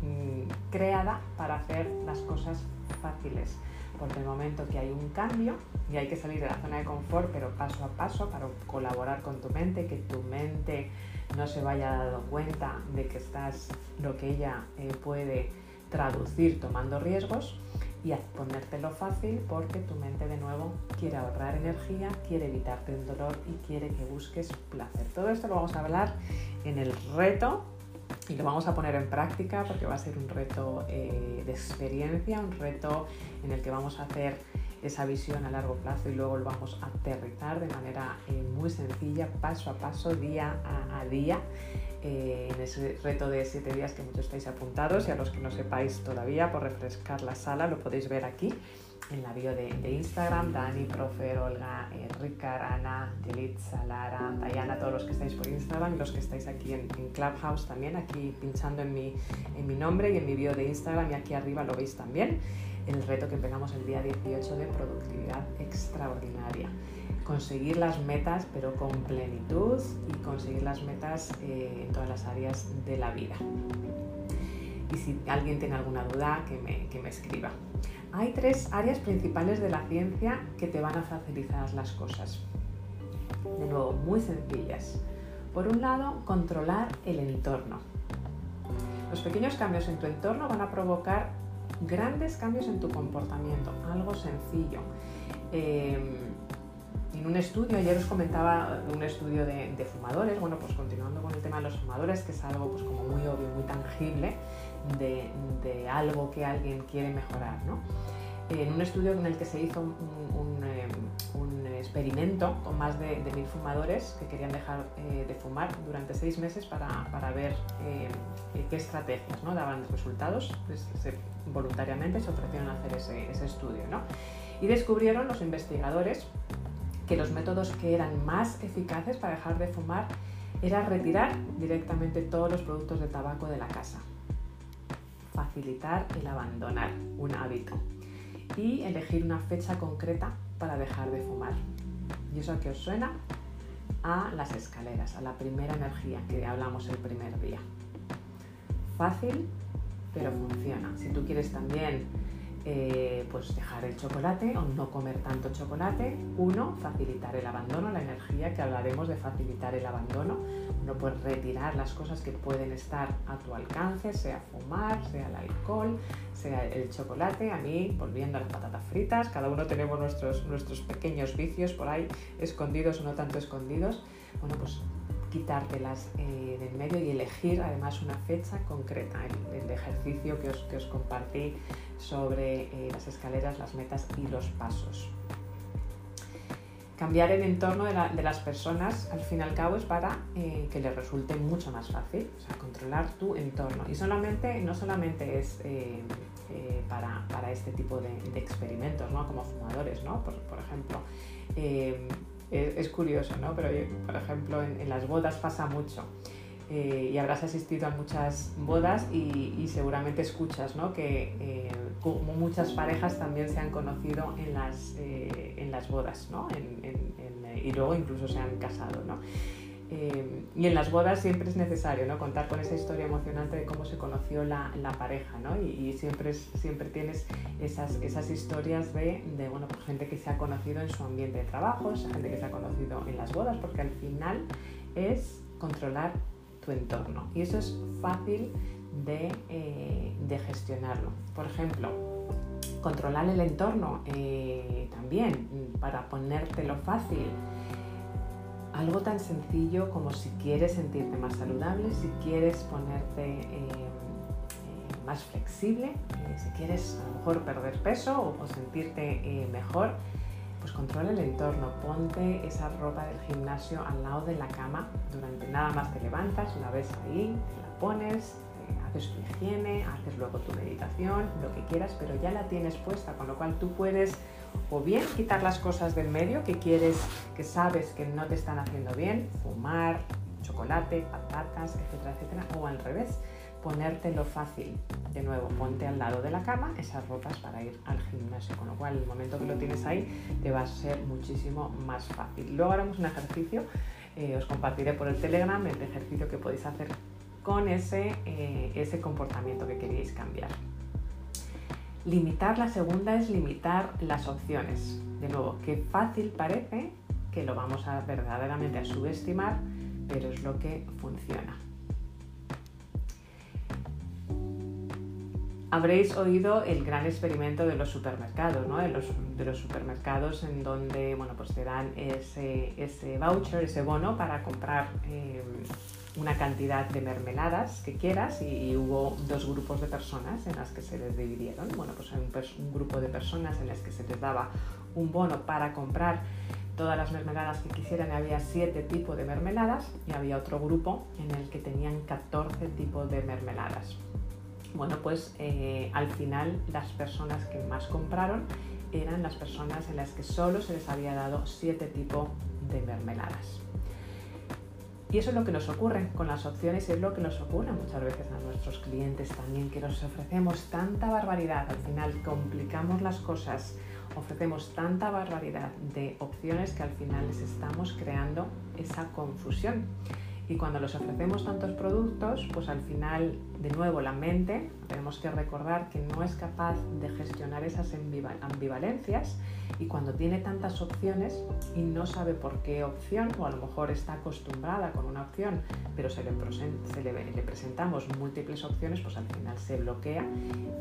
mm, creada para hacer las cosas fáciles. Porque el momento que hay un cambio y hay que salir de la zona de confort, pero paso a paso, para colaborar con tu mente, que tu mente no se vaya dando cuenta de que estás lo que ella eh, puede traducir tomando riesgos y ponértelo fácil porque tu mente de nuevo quiere ahorrar energía, quiere evitarte el dolor y quiere que busques placer. Todo esto lo vamos a hablar en el reto y lo vamos a poner en práctica porque va a ser un reto eh, de experiencia, un reto en el que vamos a hacer esa visión a largo plazo y luego lo vamos a aterrizar de manera eh, muy sencilla, paso a paso, día a, día, eh, en ese reto de 7 días que muchos estáis apuntados y a los que no sepáis todavía, por refrescar la sala, lo podéis ver aquí en la bio de, Instagram, Dani, Profer, Olga, eh, Ricard, Ana, Yelitza, Lara, Diana, todos los que estáis por Instagram y los que estáis aquí en, Clubhouse también, aquí pinchando en mi, en mi nombre y en mi bio de Instagram y aquí arriba lo veis también el reto que empezamos el día 18 de productividad extraordinaria. Conseguir las metas pero con plenitud y conseguir las metas eh, en todas las áreas de la vida. Y si alguien tiene alguna duda, que me, que me escriba. Hay tres áreas principales de la ciencia que te van a facilitar las cosas. De nuevo, muy sencillas. Por un lado, controlar el entorno. Los pequeños cambios en tu entorno van a provocar grandes cambios en tu comportamiento, algo sencillo. Em, en un estudio, ayer os comentaba un estudio de, fumadores, bueno, pues continuando con el tema de los fumadores, que es algo pues como muy obvio, muy tangible de, algo que alguien quiere mejorar, ¿no? En un estudio en el que se hizo un, em, experimento con más de, mil fumadores que querían dejar eh, de fumar durante seis meses para, ver em, qué estrategias ¿no? daban resultados. Pues, voluntariamente se ofrecieron a hacer ese, estudio. ¿no? Y descubrieron los investigadores que los métodos que eran más eficaces para dejar de fumar era retirar directamente todos los productos de tabaco de la casa, facilitar el abandonar un hábito y elegir una fecha concreta para dejar de fumar. ¿Y eso a qué os suena? A las escaleras, a la primera energía que hablamos el primer día. Fácil, pero funciona. Si tú quieres también eh, pues dejar el chocolate o no comer tanto chocolate, uno, facilitar el abandono, la energía que hablaremos de facilitar el abandono, no puedes retirar las cosas que pueden estar a tu alcance, sea fumar, sea el alcohol, sea el chocolate, a mí, volviendo a las patatas fritas, cada uno tenemos nuestros, nuestros pequeños vicios por ahí, escondidos o no tanto escondidos, bueno, pues quitártelas eh, del medio y elegir además una fecha concreta, el, ejercicio que os, que os, compartí sobre eh, las escaleras, las metas y los pasos. Cambiar el entorno de, las personas, al fin y al cabo, es para eh, que les resulte mucho más fácil, o sea, controlar tu entorno. Y solamente, no solamente es para, para, este tipo de, experimentos, ¿no? como fumadores, ¿no? por, por ejemplo es, curioso, ¿no? Pero, por ejemplo, en, las bodas pasa mucho. Eh, y habrás asistido a muchas bodas y, seguramente escuchas ¿no? que eh, como muchas parejas también se han conocido en las, eh, en las bodas ¿no? y luego incluso se han casado. ¿no? Eh, y en las bodas siempre es necesario ¿no? contar con esa historia emocionante de cómo se conoció la, la pareja, ¿no? y, siempre, siempre tienes esas, esas historias de, de bueno, pues gente que se ha conocido en su ambiente de trabajo, gente que se ha conocido en las bodas, porque al final es controlar tu entorno. Y eso es fácil de, eh, de gestionarlo. Por ejemplo, controlar el entorno eh, también, para ponértelo fácil. Algo tan sencillo como si quieres sentirte más saludable, si quieres ponerte más flexible, si quieres a lo mejor perder peso o, sentirte mejor, pues controla el entorno, ponte esa ropa del gimnasio al lado de la cama. Durante nada más te levantas, la ves ahí, te la pones, haces tu higiene, haces luego tu meditación, lo que quieras, pero ya la tienes puesta, con lo cual tú puedes o bien quitar las cosas del medio que quieres, que sabes que no te están haciendo bien, fumar, chocolate, patatas, etcétera, etcétera, o al revés, ponértelo fácil. De nuevo, ponte al lado de la cama esas ropas para ir al gimnasio, con lo cual el momento que lo tienes ahí te va a ser muchísimo más fácil. Luego haremos un ejercicio, eh, os compartiré por el Telegram el ejercicio que podéis hacer con ese, eh, ese comportamiento que queréis cambiar. Limitar, la segunda es limitar las opciones. De nuevo, qué fácil parece que lo vamos a verdaderamente a subestimar, pero es lo que funciona. Habréis oído el gran experimento de los supermercados, ¿no? de, los, supermercados en donde bueno, pues te dan ese, ese voucher, ese bono para comprar eh, una cantidad de mermeladas que quieras y, hubo dos grupos de personas en las que se les dividieron. Bueno, pues un, un grupo de personas en las que se les daba un bono para comprar todas las mermeladas que quisieran había siete tipos de mermeladas y había otro grupo en el que tenían 14 tipos de mermeladas. Bueno, pues eh, al final las personas que más compraron eran las personas en las que solo se les había dado siete tipos de mermeladas. Y eso es lo que nos ocurre con las opciones y es lo que nos ocurre muchas veces a nuestros clientes también, que nos ofrecemos tanta barbaridad, al final complicamos las cosas, ofrecemos tanta barbaridad de opciones que al final les estamos creando esa confusión. Y cuando les ofrecemos tantos productos, pues al final, de nuevo, la mente, tenemos que recordar que no es capaz de gestionar esas ambivalencias y cuando tiene tantas opciones y no sabe por qué opción, o a lo mejor está acostumbrada con una opción, pero se le, presentamos múltiples opciones, pues al final se bloquea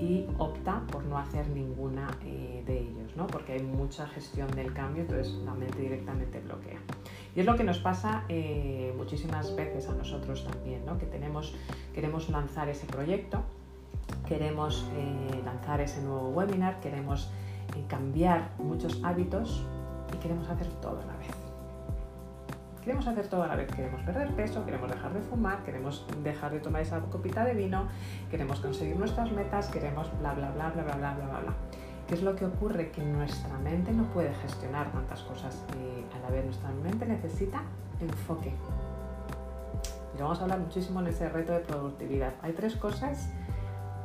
y opta por no hacer ninguna eh, de ellos, ¿no? porque hay mucha gestión del cambio, entonces la mente directamente bloquea. Y es lo que nos pasa eh, muchísimas veces a nosotros también, ¿no? que tenemos, queremos lanzar ese proyecto, queremos eh, lanzar ese nuevo webinar, queremos eh, cambiar muchos hábitos y queremos hacer todo a la vez. Queremos hacer todo a la vez, queremos perder peso, queremos dejar de fumar, queremos dejar de tomar esa copita de vino, queremos conseguir nuestras metas, queremos bla bla bla bla bla bla bla bla. ¿Qué es lo que ocurre? Que nuestra mente no puede gestionar tantas cosas a la vez. Nuestra mente necesita enfoque. Y vamos a hablar muchísimo en ese reto de productividad. Hay tres cosas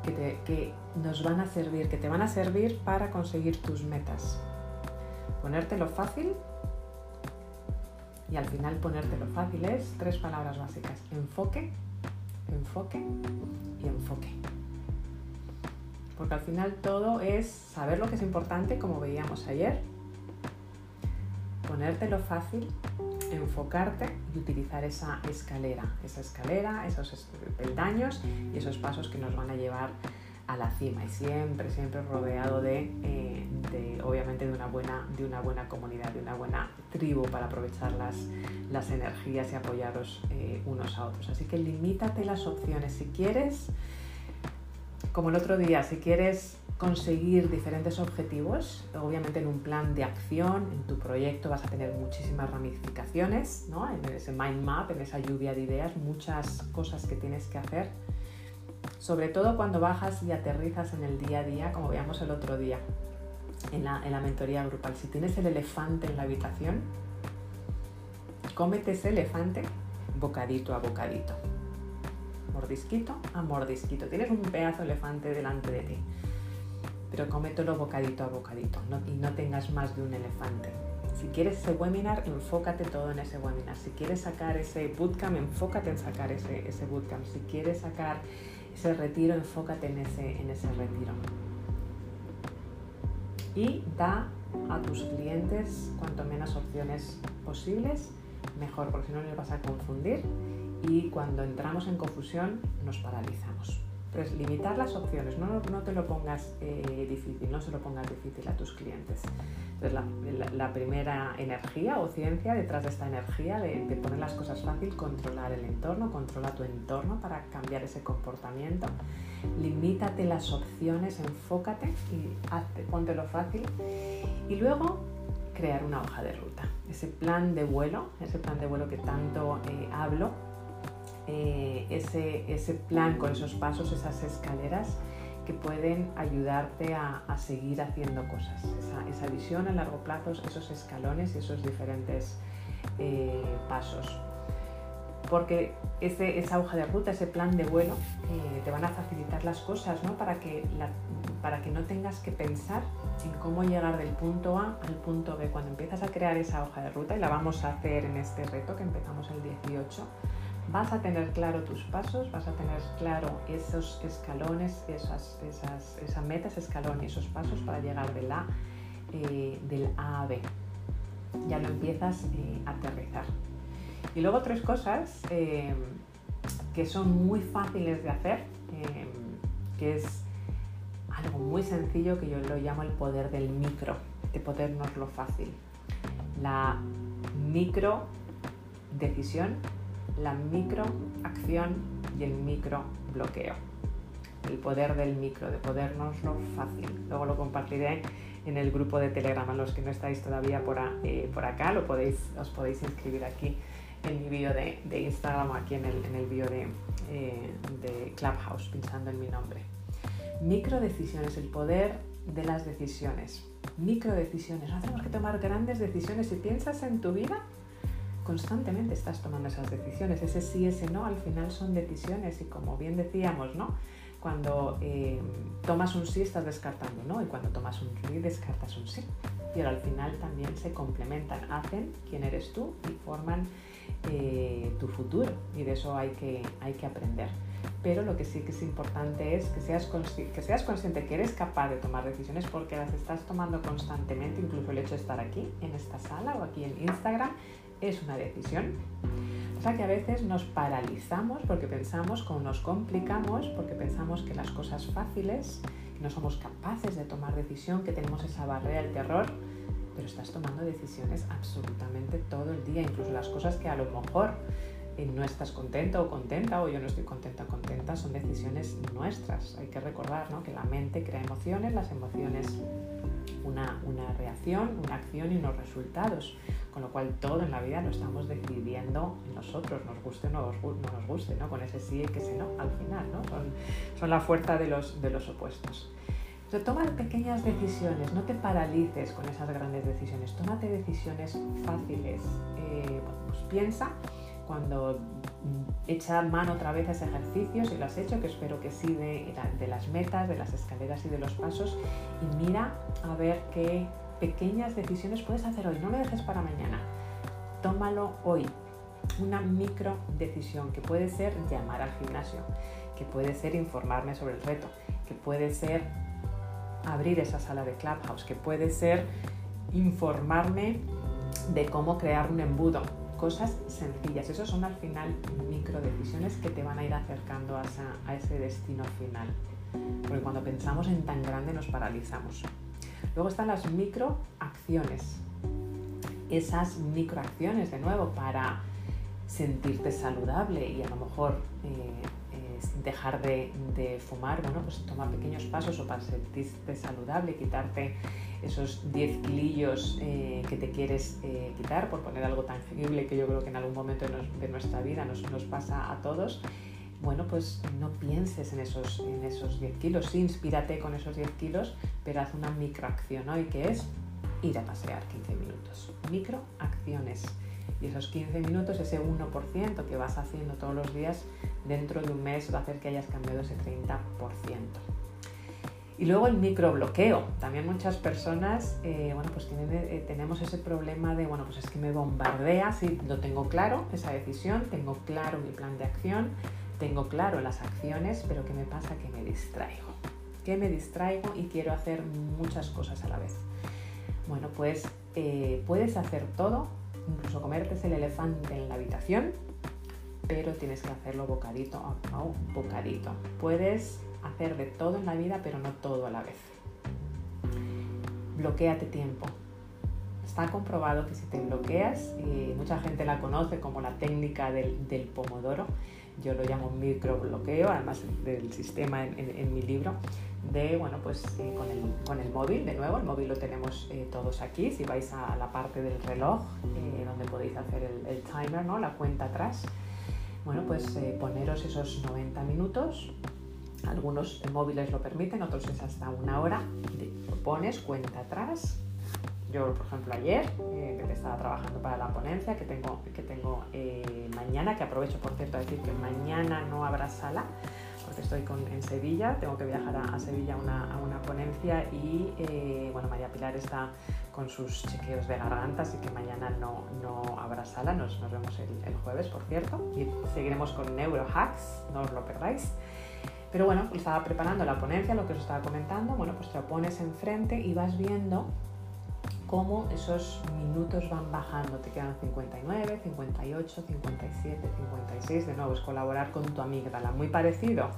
que nos van a servir, que te van a servir para conseguir tus metas. Ponértelo fácil y al final ponértelo fácil es tres palabras básicas. Enfoque, enfoque y enfoque porque al final todo es saber lo que es importante, como veíamos ayer, ponértelo fácil, enfocarte y utilizar esa escalera, esa escalera, esos peldaños y esos pasos que nos van a llevar a la cima y siempre, siempre rodeado de, eh, obviamente, de una, buena, de una buena comunidad, de una buena tribu para aprovechar las, las energías y apoyaros eh, unos a otros. Así que limítate las opciones. Si quieres como el otro día, si quieres conseguir diferentes objetivos, obviamente en un plan de acción, en tu proyecto vas a tener muchísimas ramificaciones, ¿no? en ese mind map, en esa lluvia de ideas, muchas cosas que tienes que hacer, sobre todo cuando bajas y aterrizas en el día a día, como veíamos el otro día en la, en la mentoría grupal. Si tienes el elefante en la habitación, cómete ese elefante bocadito a bocadito mordisquito a mordisquito. Tienes un pedazo elefante delante de ti, pero cómetelo bocadito a bocadito y no tengas más de un elefante. Si quieres ese webinar, enfócate todo en ese webinar. Si quieres sacar ese bootcamp, enfócate en sacar ese, ese bootcamp. Si quieres sacar ese retiro, enfócate en ese, en ese retiro. Y da a tus clientes cuanto menos opciones posibles mejor, porque si no nos vas a confundir y cuando entramos en confusión nos paralizamos. Entonces, limitar las opciones, no, te lo pongas eh, difícil, no se lo pongas difícil a tus clientes. Entonces, la, primera energía o ciencia detrás de esta energía de, de, poner las cosas fácil, controlar el entorno, controla tu entorno para cambiar ese comportamiento. Limítate las opciones, enfócate y hazte, ponte lo fácil. Y luego, crear una hoja de ruta. Ese plan de vuelo, ese plan de vuelo que tanto eh, hablo, eh, ese, ese, plan con esos pasos, esas escaleras que pueden ayudarte a, seguir haciendo cosas. Esa, visión a largo plazo, esos escalones y esos diferentes eh, pasos. Porque ese, esa hoja de ruta, ese plan de vuelo, eh, te van a facilitar las cosas ¿no? Para, que para que no tengas que pensar en cómo llegar del punto A al punto B. Cuando empiezas a crear esa hoja de ruta, y la vamos a hacer en este reto que empezamos el 18, vas a tener claro tus pasos, vas a tener claro esos escalones, esas, esas, esa escalón y esos pasos para llegar del A, eh, a, B. Ya lo empiezas eh, a aterrizar. Y luego tres cosas eh, que son muy fáciles de hacer, eh, que es algo muy sencillo que yo lo llamo el poder del micro, de podernos lo fácil. La micro decisión la microacción y el micro bloqueo. El poder del micro, de podernoslo fácil. Luego lo compartiré en el grupo de Telegram. A los que no estáis todavía por, eh, por acá, lo podéis, os podéis inscribir aquí en mi vídeo de, de, Instagram o aquí en el, en el eh, de Clubhouse, pensando en mi nombre. Micro decisiones, el poder de las decisiones. Micro decisiones. No tenemos que tomar grandes decisiones. Si piensas en tu vida, constantemente estás tomando esas decisiones. Ese sí, ese no, al final son decisiones y como bien decíamos, ¿no? Cuando eh, tomas un sí estás descartando, ¿no? Y cuando tomas un sí descartas un sí. Pero al final también se complementan, hacen quién eres tú y forman eh, tu futuro. Y de eso hay que, hay que aprender. Pero lo que sí que es importante es que seas, que seas consciente que eres capaz de tomar decisiones porque las estás tomando constantemente, incluso el hecho de estar aquí en esta sala o aquí en Instagram es una decisión. O sea que a veces nos paralizamos porque pensamos, o nos complicamos, porque pensamos que las cosas fáciles, que no somos capaces de tomar decisión, que tenemos esa barrera del terror, pero estás tomando decisiones absolutamente todo el día, incluso las cosas que a lo mejor eh, no estás contento o contenta o yo no estoy contenta o contenta, son decisiones nuestras. Hay que recordar ¿no? que la mente crea emociones, las emociones una, una, reacción, una acción y unos resultados. Con lo cual todo en la vida lo estamos decidiendo nosotros, nos guste o no, no, nos guste, ¿no? con ese sí y que ese no al final. ¿no? Son, son la fuerza de los, de los opuestos. Entonces, toma pequeñas decisiones, no te paralices con esas grandes decisiones, tómate decisiones fáciles. Eh, pues piensa cuando echa mano otra vez a ese ejercicio, si lo has hecho, que espero que sí, de, de, las metas, de las escaleras y de los pasos, y mira a ver qué pequeñas decisiones puedes hacer hoy. No lo dejes para mañana. Tómalo hoy. Una micro decisión que puede ser llamar al gimnasio, que puede ser informarme sobre el reto, que puede ser abrir esa sala de Clubhouse, que puede ser informarme de cómo crear un embudo, cosas sencillas. Esos son al final micro decisiones que te van a ir acercando a, ese destino final. Porque cuando pensamos en tan grande nos paralizamos. Luego están las microacciones. Esas microacciones, de nuevo, para sentirte saludable y a lo mejor eh, dejar de, fumar, bueno, pues toma pequeños pasos o para sentirte saludable, quitarte esos 10 kilillos eh, que te quieres eh, quitar, por poner algo tangible que yo creo que en algún momento de, nuestra vida nos, nos, pasa a todos, bueno, pues no pienses en esos, en esos 10 kilos, sí, inspírate con esos 10 kilos, pero haz una microacción hoy, que es ir a pasear 15 minutos. Microacciones. Y esos 15 minutos, ese 1% que vas haciendo todos los días, dentro de un mes va a hacer que hayas cambiado ese 30%. Y luego el microbloqueo. También muchas personas, eh, bueno, pues eh, tenemos ese problema de, bueno, pues es que me bombardea, sí, lo tengo claro, esa decisión, tengo claro mi plan de acción, tengo claro las acciones, pero ¿qué me pasa? Que me distraigo. Que me distraigo y quiero hacer muchas cosas a la vez. Bueno, pues eh, puedes hacer todo incluso comerte el elefante en la habitación, pero tienes que hacerlo bocadito a bocadito. Puedes hacer de todo en la vida, pero no todo a la vez. Bloquéate tiempo. Está comprobado que si te bloqueas, y mucha gente la conoce como la técnica del, del pomodoro, yo lo llamo microbloqueo, además del sistema en, mi libro, de, bueno, pues eh, con, el, con, el, móvil, de nuevo, el móvil lo tenemos eh, todos aquí, si vais a la parte del reloj, eh, donde podéis hacer el, el, timer, ¿no? la cuenta atrás, bueno, pues poneros esos 90 minutos, algunos móviles lo permiten, otros es hasta una hora, lo pones, cuenta atrás, yo, por ejemplo, ayer, eh, que estaba trabajando para la ponencia, que tengo, que tengo eh, mañana, que aprovecho, por cierto, a decir que mañana no habrá sala, porque estoy en Sevilla, tengo que viajar a, Sevilla a una, ponencia y, eh, bueno, María Pilar está con sus chequeos de garganta, así que mañana no, no habrá sala, nos, nos vemos el, el, jueves, por cierto, y seguiremos con Neurohacks, no os lo perdáis. Pero bueno, estaba preparando la ponencia, lo que os estaba comentando, bueno, pues te lo pones enfrente y vas viendo cómo esos minutos van bajando, te quedan 59, 58, 57, 56, de nuevo es colaborar con tu amígdala, muy parecido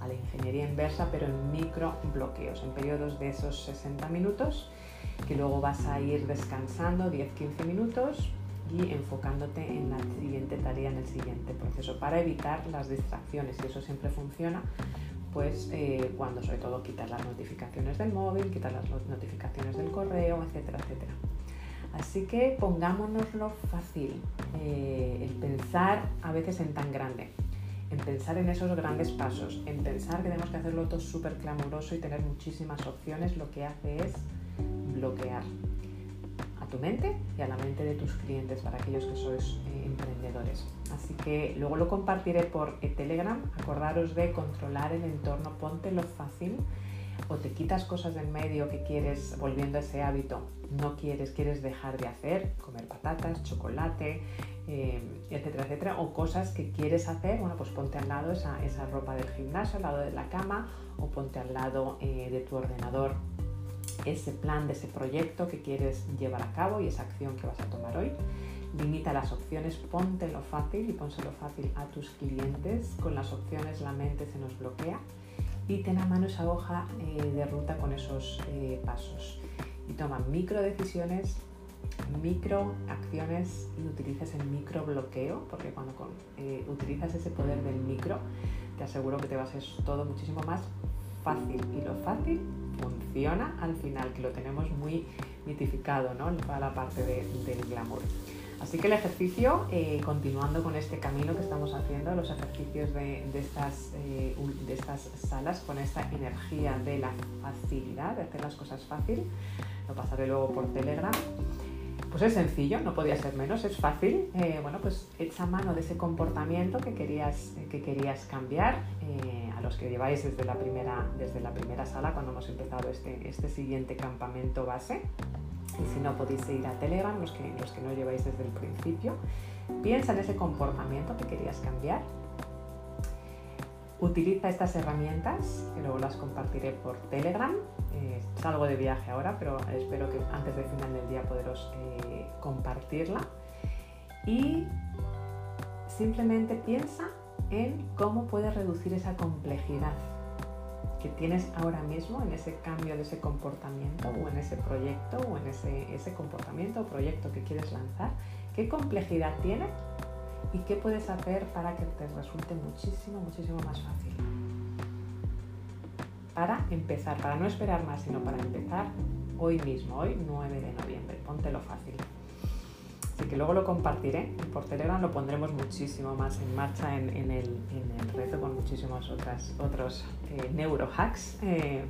a la ingeniería inversa, pero en micro bloqueos, en periodos de esos 60 minutos, que luego vas a ir descansando 10-15 minutos enfocándote en la siguiente tarea, en el siguiente proceso, para evitar las distracciones, y eso siempre funciona pues eh, cuando sobre todo quitas las notificaciones del móvil, quitas las notificaciones del correo, etcétera, etcétera. Así que pongámonoslo fácil, eh, el pensar a veces en tan grande, en pensar en esos grandes pasos, en pensar que tenemos que hacerlo todo súper clamoroso y tener muchísimas opciones, lo que hace es bloquear a tu mente y a la mente de tus clientes para aquellos que sois eh, emprendedores. Así que luego lo compartiré por Telegram. Acordaros de controlar el entorno, ponte lo fácil o te quitas cosas del medio que quieres, volviendo a ese hábito, no quieres, quieres dejar de hacer, comer patatas, chocolate, eh, etcétera, etcétera, o cosas que quieres hacer, bueno, pues ponte al lado esa, ropa del gimnasio, al lado de la cama, o ponte al lado eh, de tu ordenador ese plan de ese proyecto que quieres llevar a cabo y esa acción que vas a tomar hoy. Limita las opciones, póntelo fácil y pónselo fácil a tus clientes. Con las opciones la mente se nos bloquea y ten a mano esa hoja eh, de ruta con esos eh, pasos. Y toma micro decisiones, micro acciones y utilizas el micro bloqueo, porque cuando eh, utilizas ese poder del micro, te aseguro que te va a ser todo muchísimo más fácil. Y lo fácil funciona al final, que lo tenemos muy mitificado, ¿no? Toda la parte del glamour. Así que el ejercicio, eh, continuando con este camino que estamos haciendo, los ejercicios de, estas, eh, de estas salas, con esta energía de la facilidad, de hacer las cosas fácil, lo pasaré luego por Telegram. Pues es sencillo, no podía ser menos, es fácil. Eh, bueno, pues echa mano de ese comportamiento que querías, que querías cambiar, a los que lleváis desde la, primera, desde la primera sala, cuando hemos empezado este, este siguiente campamento base y si no podéis ir a Telegram, los que, los que no lleváis desde el principio, piensa en ese comportamiento que querías cambiar. Utiliza estas herramientas, que luego las compartiré por Telegram. Eh, salgo de viaje ahora, pero espero que antes del final del día poderos eh, compartirla. Y simplemente piensa en cómo puedes reducir esa complejidad que tienes ahora mismo en ese cambio de ese comportamiento o en ese proyecto o en ese, ese comportamiento o proyecto que quieres lanzar, qué complejidad tiene y qué puedes hacer para que te resulte muchísimo, muchísimo más fácil. Para empezar, para no esperar más, sino para empezar hoy mismo, hoy 9 de noviembre, póntelo fácil. Así que luego lo compartiré por Telegram, lo pondremos muchísimo más en marcha en, el, reto con muchísimos otras, otros eh, neurohacks. Eh,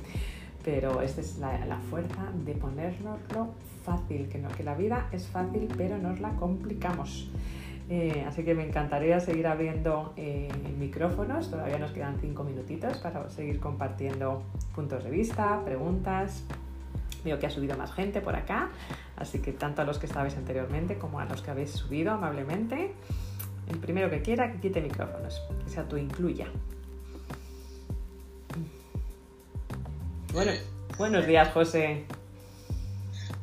pero esta es la, fuerza de ponernoslo fácil, que la vida es fácil, pero nos la complicamos. Eh, así que me encantaría seguir abriendo micrófonos, todavía nos quedan cinco minutitos para seguir compartiendo puntos de vista, preguntas, Veo que ha subido más gente por acá, así que tanto a los que estabais anteriormente como a los que habéis subido amablemente. El primero que quiera que quite micrófonos, que sea tú incluya. Bueno, buenos días, José.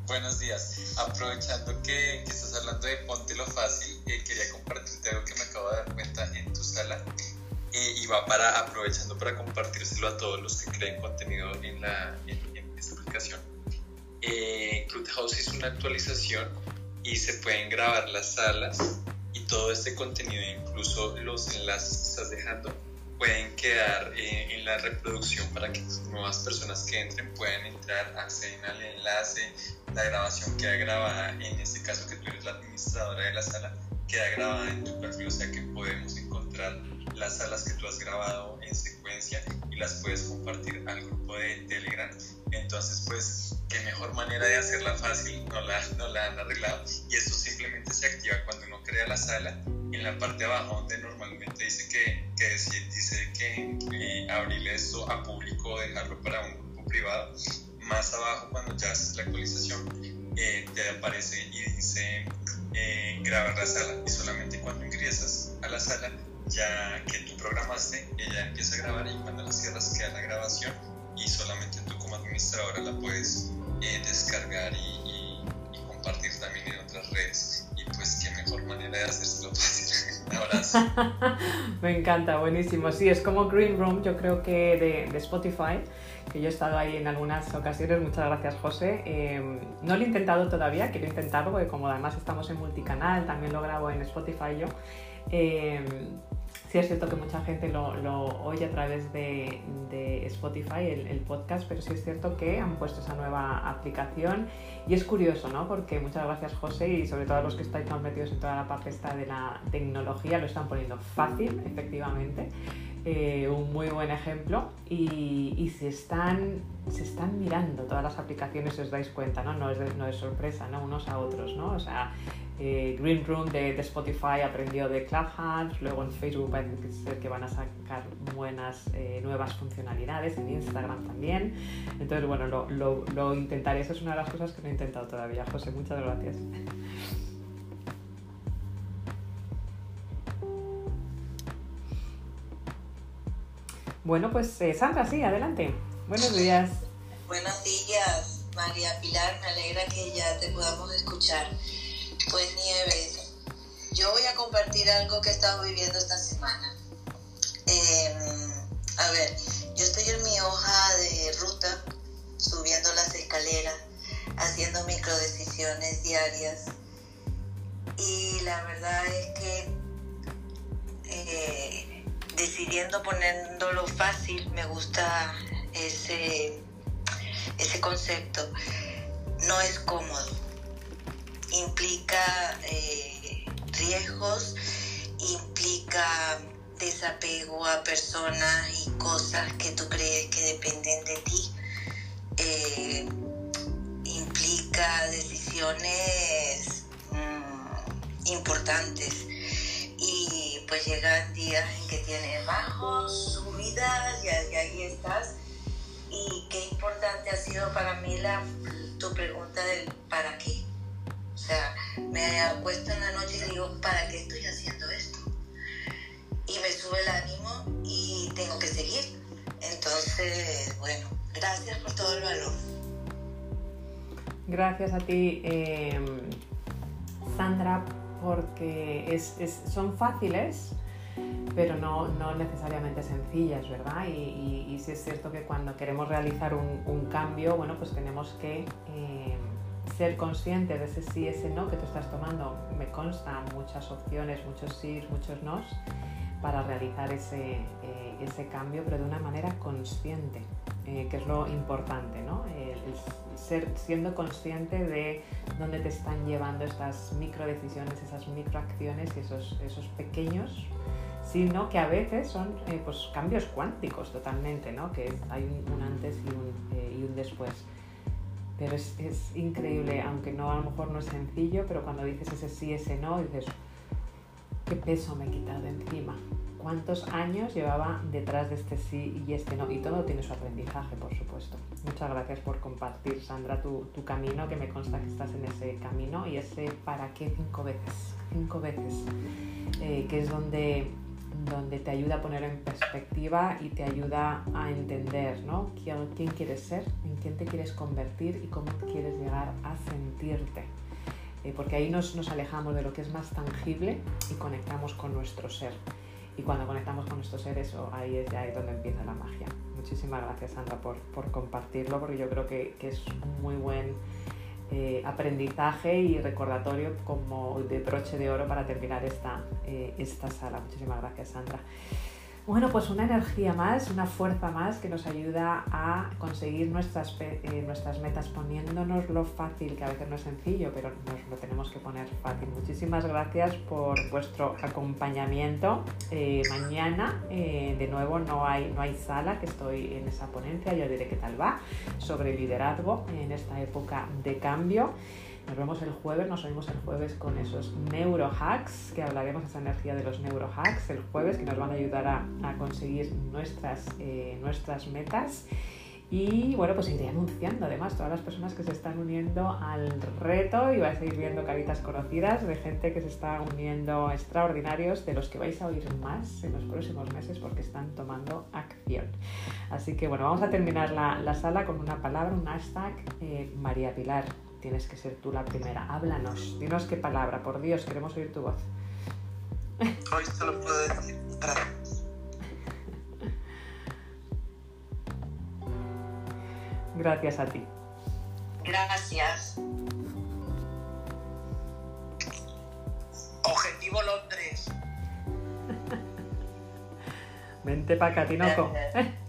Buenos días. Aprovechando que, que, estás hablando de Ponte lo Fácil, eh, quería compartirte algo que me acabo de dar cuenta en tu sala. Eh, y va para, aprovechando para compartírselo a todos los que creen contenido en, la, en, esta aplicación. Eh, Clubhouse es una actualización y se pueden grabar las salas y todo este contenido, incluso los enlaces que estás dejando, pueden quedar eh, en la reproducción para que nuevas personas que entren puedan entrar, acceden al enlace, la grabación queda grabada, en este caso que tú eres la administradora de la sala, queda grabada en tu perfil, o sea que podemos encontrar las salas que tú has grabado en secuencia y las puedes compartir al grupo de Telegram. Entonces, pues, qué mejor manera de hacerla fácil, no la, no la han arreglado. Y esto simplemente se activa cuando uno crea la sala, en la parte de abajo donde normalmente dice que, que dice que eh, abrir esto a público o dejarlo para un grupo privado. Más abajo, cuando ya haces la actualización, eh, te aparece y dice eh, grabar la sala. Y solamente cuando ingresas a la sala, ya que tú programaste, ella empieza a grabar y cuando la cierras queda la grabación y solamente tú como administradora la puedes eh, descargar y, compartir también en otras redes. Y pues qué mejor manera de hacérselo fácil. Un abrazo. Me encanta, buenísimo. Sí, es como Green Room, yo creo que de, de Spotify, que yo he estado ahí en algunas ocasiones. Muchas gracias, José. Em, no lo he intentado todavía, quiero intentarlo porque como además estamos en multicanal, también lo grabo en Spotify yo. Eh, Sí es cierto que mucha gente lo, oye a través de, Spotify, el, podcast, pero sí es cierto que han puesto esa nueva aplicación y es curioso, ¿no? Porque muchas gracias José y sobre todo a los que estáis más metidos en toda la parte de la tecnología, lo están poniendo fácil, efectivamente. Eh, un muy buen ejemplo y, y se, están, se están mirando todas las aplicaciones, si os dais cuenta, ¿no? No es, no es sorpresa, ¿no? Unos a otros, ¿no? O sea, eh, Green Room de, Spotify aprendió de Clubhouse, luego en Facebook parece ser que van a sacar buenas eh, nuevas funcionalidades, en Instagram también. Entonces, bueno, lo, lo, intentaré. Esa es una de las cosas que no he intentado todavía. José, muchas gracias. Bueno, pues eh, Sandra, sí, adelante. Buenos días. Buenos días, María Pilar. Me alegra que ya te podamos escuchar. Pues Nieves, yo voy a compartir algo que he estado viviendo esta semana. Em, a ver, yo estoy en mi hoja de ruta, subiendo las escaleras, haciendo microdecisiones diarias. Y la verdad es que eh, decidiendo poniéndolo fácil, me gusta ese, ese concepto. No es cómodo implica eh, riesgos, implica desapego a personas y cosas que tú crees que dependen de ti, eh, implica decisiones mm, importantes. Y pues llegan días en que tienes bajos, subidas y, ahí estás. Y qué importante ha sido para mí la, tu pregunta del para qué sea, me acuesto en la noche y digo, ¿para qué estoy haciendo esto? Y me sube el ánimo y tengo que seguir. Entonces, bueno, gracias por todo el valor. Gracias a ti, em, Sandra, porque es, son fáciles, pero no, no, necesariamente sencillas, ¿verdad? Y, y, sí es cierto que cuando queremos realizar un, cambio, bueno, pues tenemos que em, ser consciente de ese sí, ese no que tú estás tomando. Me consta muchas opciones, muchos sí, muchos nos para realizar ese, eh, ese cambio, pero de una manera consciente, eh, que es lo importante, ¿no? ser, siendo consciente de dónde te están llevando estas micro decisiones, esas microacciones y esos, esos pequeños, sino que a veces son eh, pues, cambios cuánticos totalmente, ¿no? que hay un, antes y un, y un después. Pero es, increíble, aunque no a lo mejor no es sencillo, pero cuando dices ese sí, ese no, dices, ¿qué peso me he quitado encima? ¿Cuántos años llevaba detrás de este sí y este no? Y todo tiene su aprendizaje, por supuesto. Muchas gracias por compartir, Sandra, tu, camino, que me consta que estás en ese camino y ese para qué cinco veces, cinco veces, eh, que es donde donde te ayuda a poner en perspectiva y te ayuda a entender ¿no? quién, quién quieres ser, en quién te quieres convertir y cómo quieres llegar a sentirte. Eh, porque ahí nos, nos alejamos de lo que es más tangible y conectamos con nuestro ser. Y cuando conectamos con nuestro ser, eso ahí es ya ahí donde empieza la magia. Muchísimas gracias, Sandra, por, por compartirlo, porque yo creo que, que es muy buen eh, aprendizaje y recordatorio como de broche de oro para terminar esta, eh, esta sala. Muchísimas gracias, Sandra. Bueno, pues una energía más, una fuerza más que nos ayuda a conseguir nuestras, eh, nuestras metas poniéndonos lo fácil, que a veces no es sencillo, pero nos lo tenemos que poner fácil. Muchísimas gracias por vuestro acompañamiento. Eh, mañana, eh, de nuevo, no hay, no hay sala, que estoy en esa ponencia, yo diré qué tal va, sobre liderazgo en esta época de cambio. Nos vemos el jueves, nos oímos el jueves con esos neurohacks, que hablaremos esa energía de los neurohacks el jueves, que nos van a ayudar a, conseguir nuestras, eh, nuestras metas. Y bueno, pues iré anunciando además todas las personas que se están uniendo al reto y vais a ir viendo caritas conocidas de gente que se está uniendo extraordinarios, de los que vais a oír más en los próximos meses porque están tomando acción. Así que bueno, vamos a terminar la, la sala con una palabra, un hashtag eh, María Pilar tienes que ser tú la primera. Háblanos, dinos qué palabra, por Dios, queremos oír tu voz. Hoy solo puedo decir Gracias a ti. Gracias. Objetivo Londres. Vente para Catinoco. con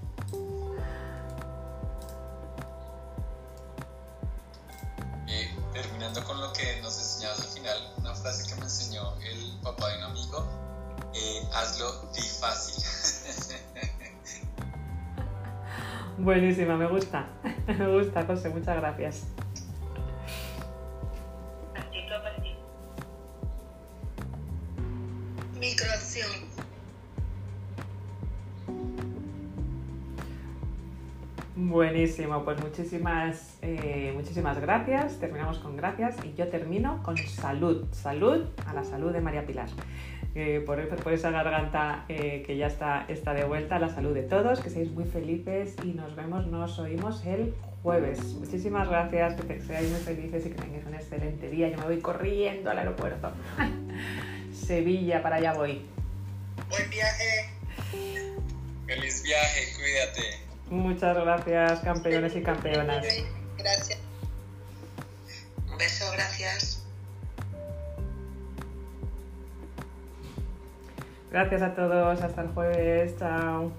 Buenísima, me gusta, me gusta, José, muchas gracias. Microacción. Buenísimo, pues muchísimas, eh, muchísimas gracias. Terminamos con gracias y yo termino con salud. Salud a la salud de María Pilar. Eh, por, por, esa garganta eh, que ya está, está de vuelta, la salud de todos, que seáis muy felices y nos vemos, nos oímos el jueves. Muchísimas gracias, que seáis muy felices y que tengáis un excelente día. Yo me voy corriendo al aeropuerto. Sevilla, para allá voy. Buen viaje. Feliz viaje, cuídate. Muchas gracias, campeones y campeonas. Gracias. Un beso, gracias. Gracias a todos, hasta el jueves, chao.